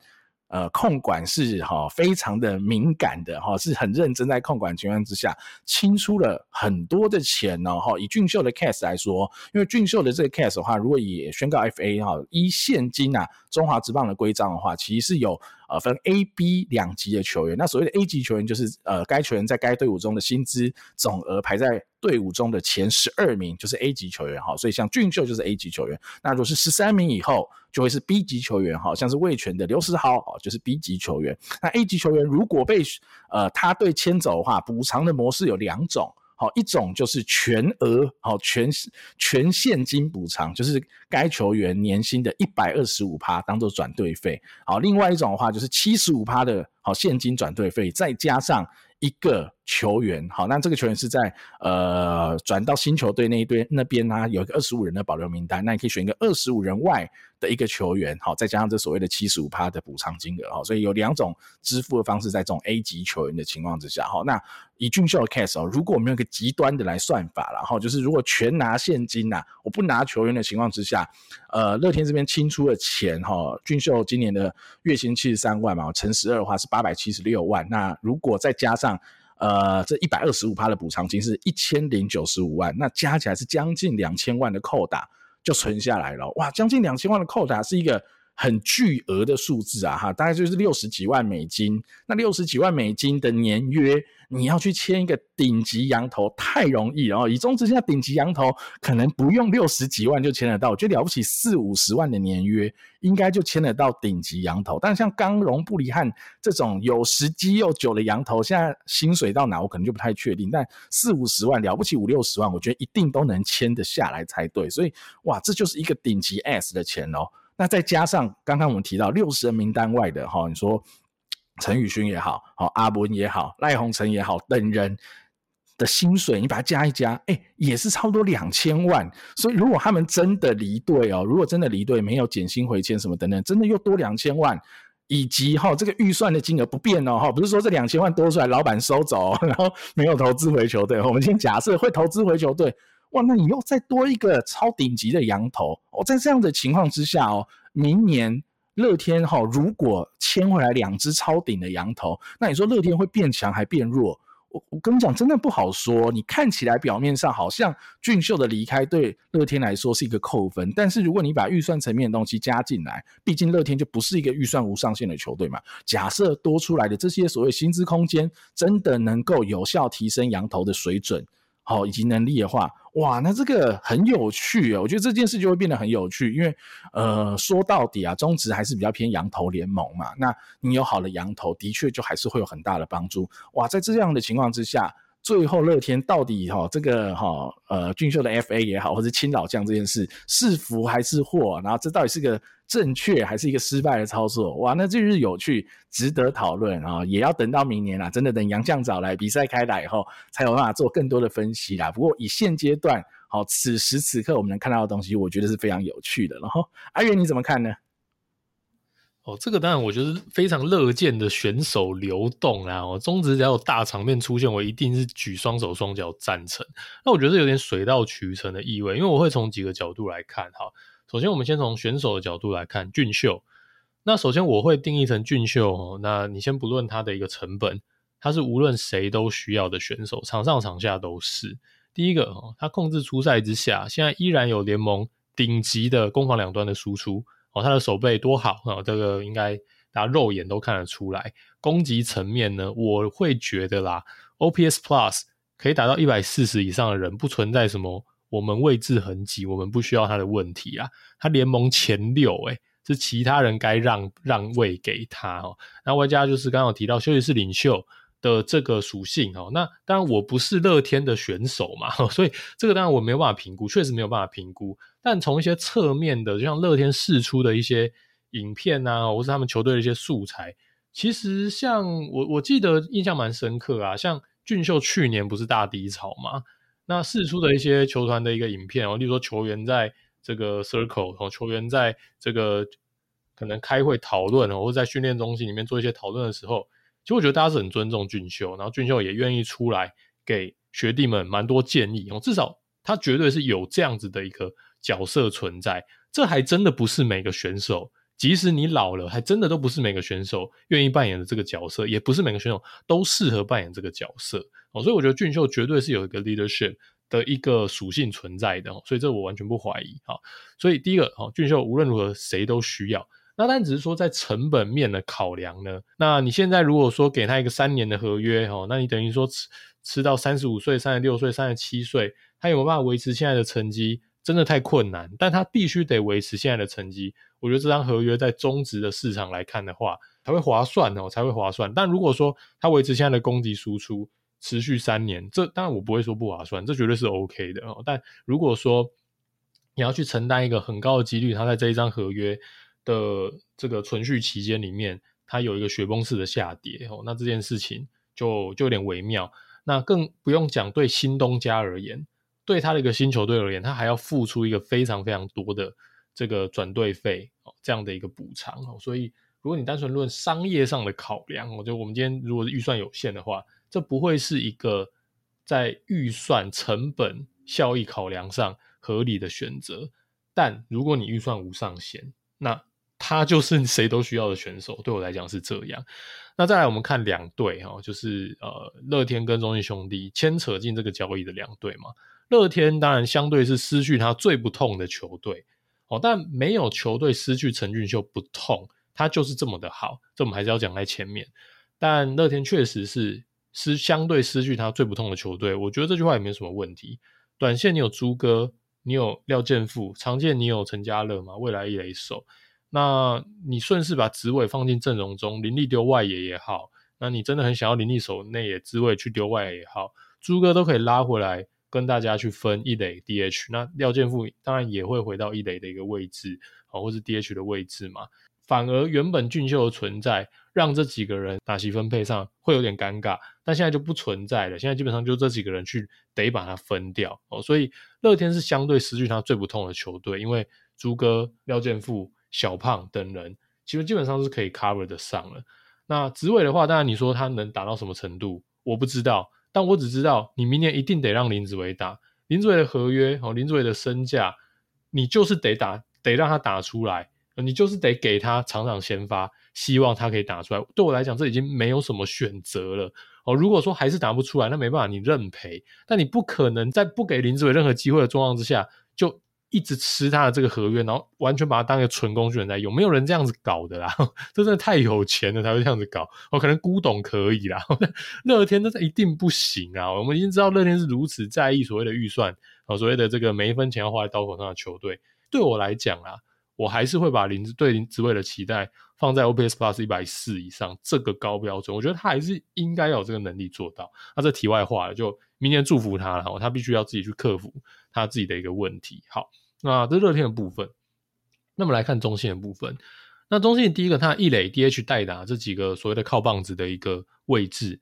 A: 呃，控管是哈非常的敏感的哈，是很认真在控管情况之下，清出了很多的钱哦哈。以俊秀的 case 来说，因为俊秀的这个 case 的话，如果以宣告 FA 哈依现金啊中华职棒的规章的话，其实是有。呃，分 A、B 两级的球员。那所谓的 A 级球员，就是呃，该球员在该队伍中的薪资总额排在队伍中的前十二名，就是 A 级球员哈。所以像俊秀就是 A 级球员。那如果是十三名以后，就会是 B 级球员哈。像是魏权的刘思豪哦，就是 B 级球员。那 A 级球员如果被呃他队签走的话，补偿的模式有两种。好，一种就是全额，好全全现金补偿，就是该球员年薪的一百二十五趴当做转队费。好，另外一种的话就是七十五趴的好现金转队费，再加上。一个球员，好，那这个球员是在呃转到新球队那一队那边呢，有一个二十五人的保留名单，那你可以选一个二十五人外的一个球员，好，再加上这所谓的七十五趴的补偿金额，哈，所以有两种支付的方式，在这种 A 级球员的情况之下，哈，那以俊秀的 case 哦，如果我们用一个极端的来算法，然后就是如果全拿现金呐，我不拿球员的情况之下，呃，乐天这边清出了钱，哈，俊秀今年的月薪七十三万嘛，乘十二的话是八百七十六万，那如果再加上呃，这一百二十五趴的补偿金是一千零九十五万，那加起来是将近两千万的扣打就存下来了。哇，将近两千万的扣打是一个很巨额的数字啊，哈，大概就是六十几万美金。那六十几万美金的年约，你要去签一个顶级羊头太容易了哦。以中职现在顶级羊头可能不用六十几万就签得到，我觉得了不起四五十万的年约应该就签得到顶级羊头。但像刚荣、布里汉这种有时机又久的羊头，现在薪水到哪我可能就不太确定。但四五十万了不起五六十万，我觉得一定都能签得下来才对。所以哇，这就是一个顶级 S 的钱哦。那再加上刚刚我们提到六十人名单外的哈，你说陈宇勋也好，好阿文也好，赖鸿诚也好，等人的薪水，你把它加一加，哎，也是差不多两千万。所以如果他们真的离队哦，如果真的离队，没有减薪回迁什么等等，真的又多两千万，以及哈这个预算的金额不变哦，哈，不是说这两千万多出来，老板收走，然后没有投资回球队。我们先假设会投资回球队。哇，那你又再多一个超顶级的洋头哦，在这样的情况之下哦，明年乐天哈如果签回来两只超顶的羊头，那你说乐天会变强还变弱？我我跟你讲，真的不好说。你看起来表面上好像俊秀的离开对乐天来说是一个扣分，但是如果你把预算层面的东西加进来，毕竟乐天就不是一个预算无上限的球队嘛。假设多出来的这些所谓薪资空间真的能够有效提升羊头的水准。好，以及能力的话，哇，那这个很有趣哦。我觉得这件事就会变得很有趣，因为呃，说到底啊，中职还是比较偏羊头联盟嘛。那你有好的羊头，的确就还是会有很大的帮助。哇，在这样的情况之下。最后，乐天到底哈这个哈呃俊秀的 FA 也好，或者亲老将这件事是福还是祸？然后这到底是个正确还是一个失败的操作？哇，那这是有趣，值得讨论啊！也要等到明年啦，真的等杨将找来，比赛开打以后，才有办法做更多的分析啦。不过以现阶段，好此时此刻我们能看到的东西，我觉得是非常有趣的。然后阿元你怎么看呢？
B: 哦，这个当然，我觉得非常乐见的选手流动啦。哦，中职只要有大场面出现，我一定是举双手双脚赞成。那我觉得有点水到渠成的意味，因为我会从几个角度来看。哈，首先我们先从选手的角度来看俊秀。那首先我会定义成俊秀，那你先不论他的一个成本，他是无论谁都需要的选手，场上场下都是。第一个，他控制出赛之下，现在依然有联盟顶级的攻防两端的输出。哦，他的守备多好啊！这个应该大家肉眼都看得出来。攻击层面呢，我会觉得啦，OPS Plus 可以达到一百四十以上的人，不存在什么我们位置很挤，我们不需要他的问题啊。他联盟前六，诶，是其他人该让让位给他哦。那外加就是刚刚有提到休息室领袖的这个属性哦。那当然我不是乐天的选手嘛，[laughs] 所以这个当然我没有办法评估，确实没有办法评估。但从一些侧面的，就像乐天试出的一些影片啊，或是他们球队的一些素材，其实像我我记得印象蛮深刻啊。像俊秀去年不是大低潮嘛，那试出的一些球团的一个影片哦，例如说球员在这个 circle 哦，球员在这个可能开会讨论哦，或者在训练中心里面做一些讨论的时候，其实我觉得大家是很尊重俊秀，然后俊秀也愿意出来给学弟们蛮多建议哦，至少他绝对是有这样子的一个。角色存在，这还真的不是每个选手，即使你老了，还真的都不是每个选手愿意扮演的这个角色，也不是每个选手都适合扮演这个角色哦。所以我觉得俊秀绝对是有一个 leadership 的一个属性存在的，所以这我完全不怀疑。好，所以第一个，好，俊秀无论如何谁都需要。那但只是说在成本面的考量呢，那你现在如果说给他一个三年的合约，哦，那你等于说吃吃到三十五岁、三十六岁、三十七岁，他有没有办法维持现在的成绩？真的太困难，但他必须得维持现在的成绩。我觉得这张合约在中值的市场来看的话，才会划算哦，才会划算。但如果说他维持现在的攻击输出持续三年，这当然我不会说不划算，这绝对是 OK 的哦。但如果说你要去承担一个很高的几率，他在这一张合约的这个存续期间里面，它有一个雪崩式的下跌哦，那这件事情就就有点微妙。那更不用讲对新东家而言。对他的一个新球队而言，他还要付出一个非常非常多的这个转队费哦，这样的一个补偿哦。所以，如果你单纯论商业上的考量，我觉得我们今天如果预算有限的话，这不会是一个在预算成本效益考量上合理的选择。但如果你预算无上限，那他就是 [laughs] 谁都需要的选手。对我来讲是这样。那再来，我们看两队哈，就是呃，乐天跟中信兄弟牵扯进这个交易的两队嘛。乐天当然相对是失去他最不痛的球队哦，但没有球队失去陈俊秀不痛，他就是这么的好，这我们还是要讲在前面。但乐天确实是失相对失去他最不痛的球队，我觉得这句话也没什么问题。短线你有朱哥，你有廖健富，长线你有陈家乐嘛，未来一垒手，那你顺势把子伟放进阵容中，林立丢外野也好，那你真的很想要林立守内野，子伟去丢外野也好，朱哥都可以拉回来。跟大家去分一垒 DH，那廖健富当然也会回到一垒的一个位置啊，或是 DH 的位置嘛。反而原本俊秀的存在，让这几个人打席分配上会有点尴尬，但现在就不存在了。现在基本上就这几个人去得把它分掉哦，所以乐天是相对失去他最不痛的球队，因为朱哥、廖健富、小胖等人其实基本上是可以 cover 得上了。那子伟的话，当然你说他能打到什么程度，我不知道。但我只知道，你明年一定得让林子伟打林子伟的合约哦，林子伟的身价，你就是得打，得让他打出来，你就是得给他场场先发，希望他可以打出来。对我来讲，这已经没有什么选择了哦。如果说还是打不出来，那没办法，你认赔。但你不可能在不给林子伟任何机会的状况之下就。一直吃他的这个合约，然后完全把他当一个纯工具人在用，没有人这样子搞的啦，[laughs] 这真的太有钱了才会这样子搞。哦，可能古董可以啦，[laughs] 乐天那是一定不行啊！我们已经知道乐天是如此在意所谓的预算，哦，所谓的这个每一分钱要花在刀口上的球队。对我来讲啊，我还是会把林子对林子伟的期待放在 OPS Plus 一百四以上这个高标准。我觉得他还是应该有这个能力做到。那这题外话了，就明年祝福他了，他必须要自己去克服他自己的一个问题。好。那这是乐天的部分，那么来看中信的部分。那中信第一个，他一垒 DH 代打这几个所谓的靠棒子的一个位置，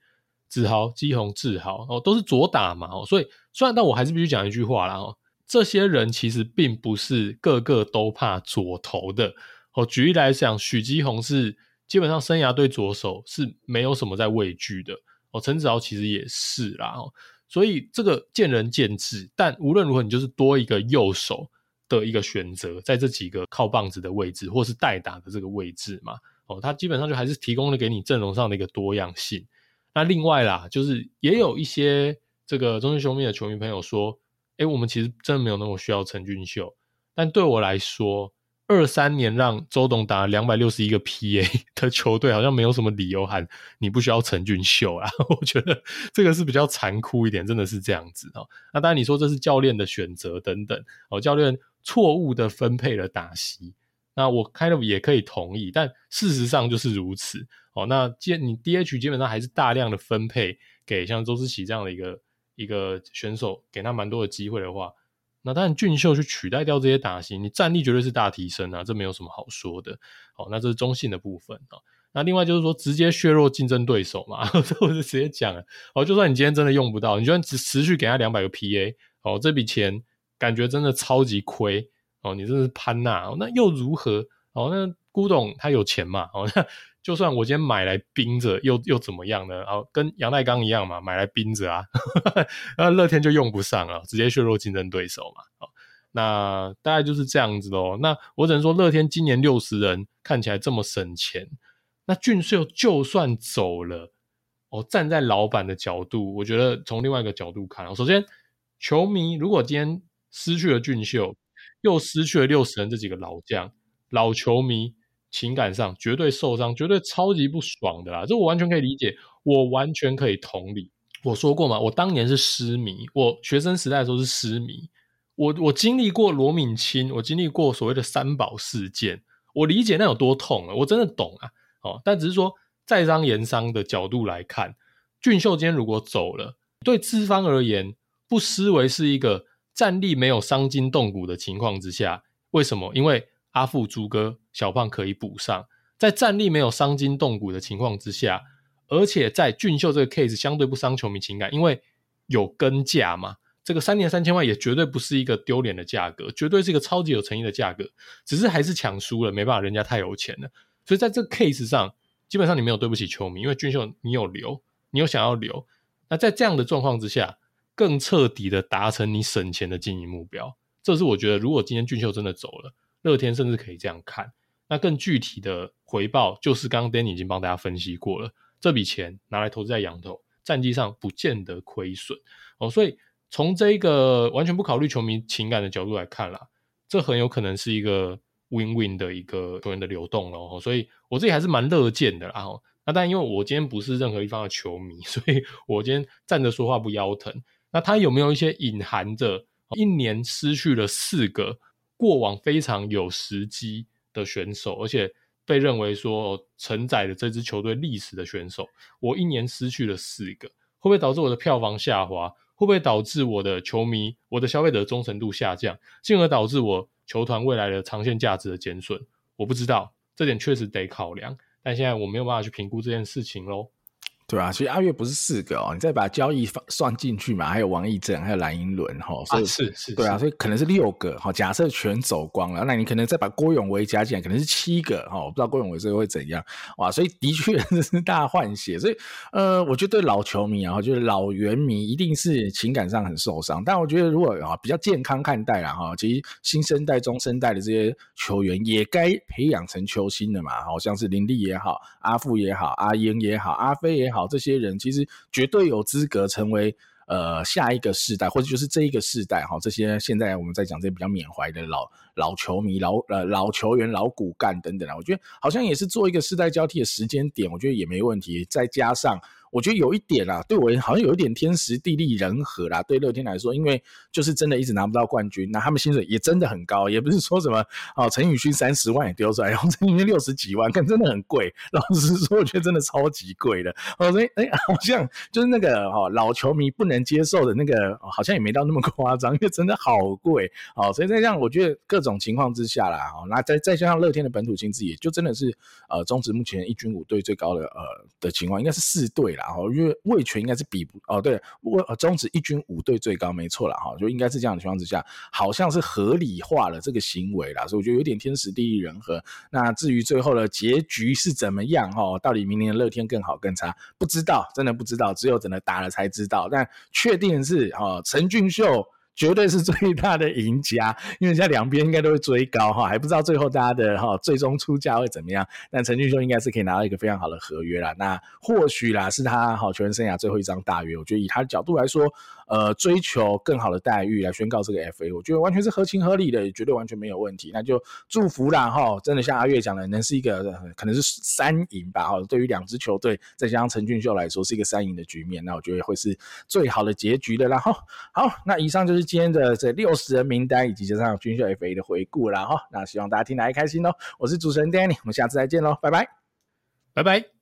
B: 子豪、基宏、志豪哦，都是左打嘛哦，所以虽然但我还是必须讲一句话啦哦，这些人其实并不是个个都怕左投的哦。举例来讲，许基宏是基本上生涯对左手是没有什么在畏惧的哦，陈子豪其实也是啦哦，所以这个见仁见智，但无论如何，你就是多一个右手。的一个选择，在这几个靠棒子的位置，或是代打的这个位置嘛，哦，他基本上就还是提供了给你阵容上的一个多样性。那另外啦，就是也有一些这个中信兄妹的球迷朋友说，哎，我们其实真的没有那么需要陈俊秀。但对我来说，二三年让周董打两百六十一个 PA [laughs] 的球队，好像没有什么理由喊你不需要陈俊秀啊。[laughs] 我觉得这个是比较残酷一点，真的是这样子哦。那当然你说这是教练的选择等等哦，教练。错误的分配了打席，那我 kind of 也可以同意，但事实上就是如此。哦，那既然你 DH 基本上还是大量的分配给像周思齐这样的一个一个选手，给他蛮多的机会的话，那当然俊秀去取代掉这些打席，你战力绝对是大提升啊，这没有什么好说的。好，那这是中性的部分啊。那另外就是说，直接削弱竞争对手嘛，[laughs] 这我就直接讲了。哦，就算你今天真的用不到，你就算只持续给他两百个 PA，哦，这笔钱。感觉真的超级亏哦！你真是潘娜，那又如何？哦，那古董他有钱嘛？哦，那 [laughs] 就算我今天买来冰着，又又怎么样呢？哦，跟阳岱钢一样嘛，买来冰着啊，[laughs] 那乐天就用不上了，直接削弱竞争对手嘛。哦，那大概就是这样子喽。那我只能说，乐天今年六十人看起来这么省钱，那俊秀就算走了，哦，站在老板的角度，我觉得从另外一个角度看，首先球迷如果今天。失去了俊秀，又失去了六十人这几个老将，老球迷情感上绝对受伤，绝对超级不爽的啦。这我完全可以理解，我完全可以同理。我说过嘛，我当年是失迷，我学生时代的时候是失迷，我我经历过罗敏清，我经历过所谓的三宝事件，我理解那有多痛啊，我真的懂啊。哦，但只是说在商言商的角度来看，俊秀今天如果走了，对资方而言，不失为是一个。战力没有伤筋动骨的情况之下，为什么？因为阿富、朱哥、小胖可以补上。在战力没有伤筋动骨的情况之下，而且在俊秀这个 case 相对不伤球迷情感，因为有跟价嘛。这个三年三千万也绝对不是一个丢脸的价格，绝对是一个超级有诚意的价格。只是还是抢输了，没办法，人家太有钱了。所以在这个 case 上，基本上你没有对不起球迷，因为俊秀你有留，你有想要留。那在这样的状况之下。更彻底的达成你省钱的经营目标，这是我觉得，如果今天俊秀真的走了，乐天甚至可以这样看。那更具体的回报，就是刚刚 Danny 已经帮大家分析过了，这笔钱拿来投资在洋投，战绩上不见得亏损哦。所以从这个完全不考虑球迷情感的角度来看啦，这很有可能是一个 win win 的一个球员的流动哦。所以我自己还是蛮乐见的。然后，那但因为我今天不是任何一方的球迷，[laughs] 所以我今天站着说话不腰疼。那他有没有一些隐含着一年失去了四个过往非常有时机的选手，而且被认为说承载了这支球队历史的选手，我一年失去了四个，会不会导致我的票房下滑？会不会导致我的球迷、我的消费者忠诚度下降，进而导致我球团未来的长线价值的减损？我不知道，这点确实得考量，但现在我没有办法去评估这件事情喽。
A: 对啊，所以阿月不是四个哦，你再把交易算进去嘛，还有王义正，还有蓝寅伦哈，所以、啊、是是，对啊，所以可能是六个哈。假设全走光了，那你可能再把郭永维加进来，可能是七个哈。我不知道郭永维这个会怎样哇，所以的确 [laughs] 这是大换血。所以呃，我觉得对老球迷啊，就是老原迷，一定是情感上很受伤。但我觉得如果啊比较健康看待啦哈，其实新生代、中生代的这些球员也该培养成球星的嘛，好像是林立也好，阿富也好，阿英也好，阿飞也好。好，这些人其实绝对有资格成为呃下一个世代，或者就是这一个世代哈。这些现在我们在讲这些比较缅怀的老老球迷、老呃老球员、老骨干等等啊，我觉得好像也是做一个世代交替的时间点，我觉得也没问题。再加上。我觉得有一点啦，对我好像有一点天时地利人和啦。对乐天来说，因为就是真的一直拿不到冠军，那他们薪水也真的很高，也不是说什么哦，陈宇勋三十万也丢出来，然后陈宇勋六十几万，看真的很贵。老实说，我觉得真的超级贵的。哦，所以哎，好像就是那个哦，老球迷不能接受的那个，好像也没到那么夸张，因为真的好贵。哦，所以在这样，我觉得各种情况之下啦，哦，那再再加上乐天的本土薪资，也就真的是呃，中职目前一军五队最高的呃的情况，应该是四队。然后因为魏权应该是比不哦，对，味中止一军五队最高没错了哈，就应该是这样的情况之下，好像是合理化了这个行为啦，所以我觉得有点天时地利人和。那至于最后的结局是怎么样哈，到底明年乐天更好更差，不知道，真的不知道，只有等他打了才知道。但确定是哈，陈俊秀。绝对是最大的赢家，[laughs] 因为现在两边应该都会追高哈，还不知道最后大家的哈最终出价会怎么样。但陈俊秀应该是可以拿到一个非常好的合约啦，那或许啦是他哈球员生涯最后一张大约，我觉得以他的角度来说。呃，追求更好的待遇来宣告这个 FA，我觉得完全是合情合理的，也绝对完全没有问题。那就祝福啦哈，真的像阿月讲的，能是一个可能是三赢吧哈。对于两支球队，再加上陈俊秀来说，是一个三赢的局面，那我觉得会是最好的结局的啦哈。好，那以上就是今天的这六十人名单以及加上军秀 FA 的回顾啦哈。那希望大家听得还开心哦。我是主持人 Danny，我们下次再见喽，拜拜，
B: 拜拜。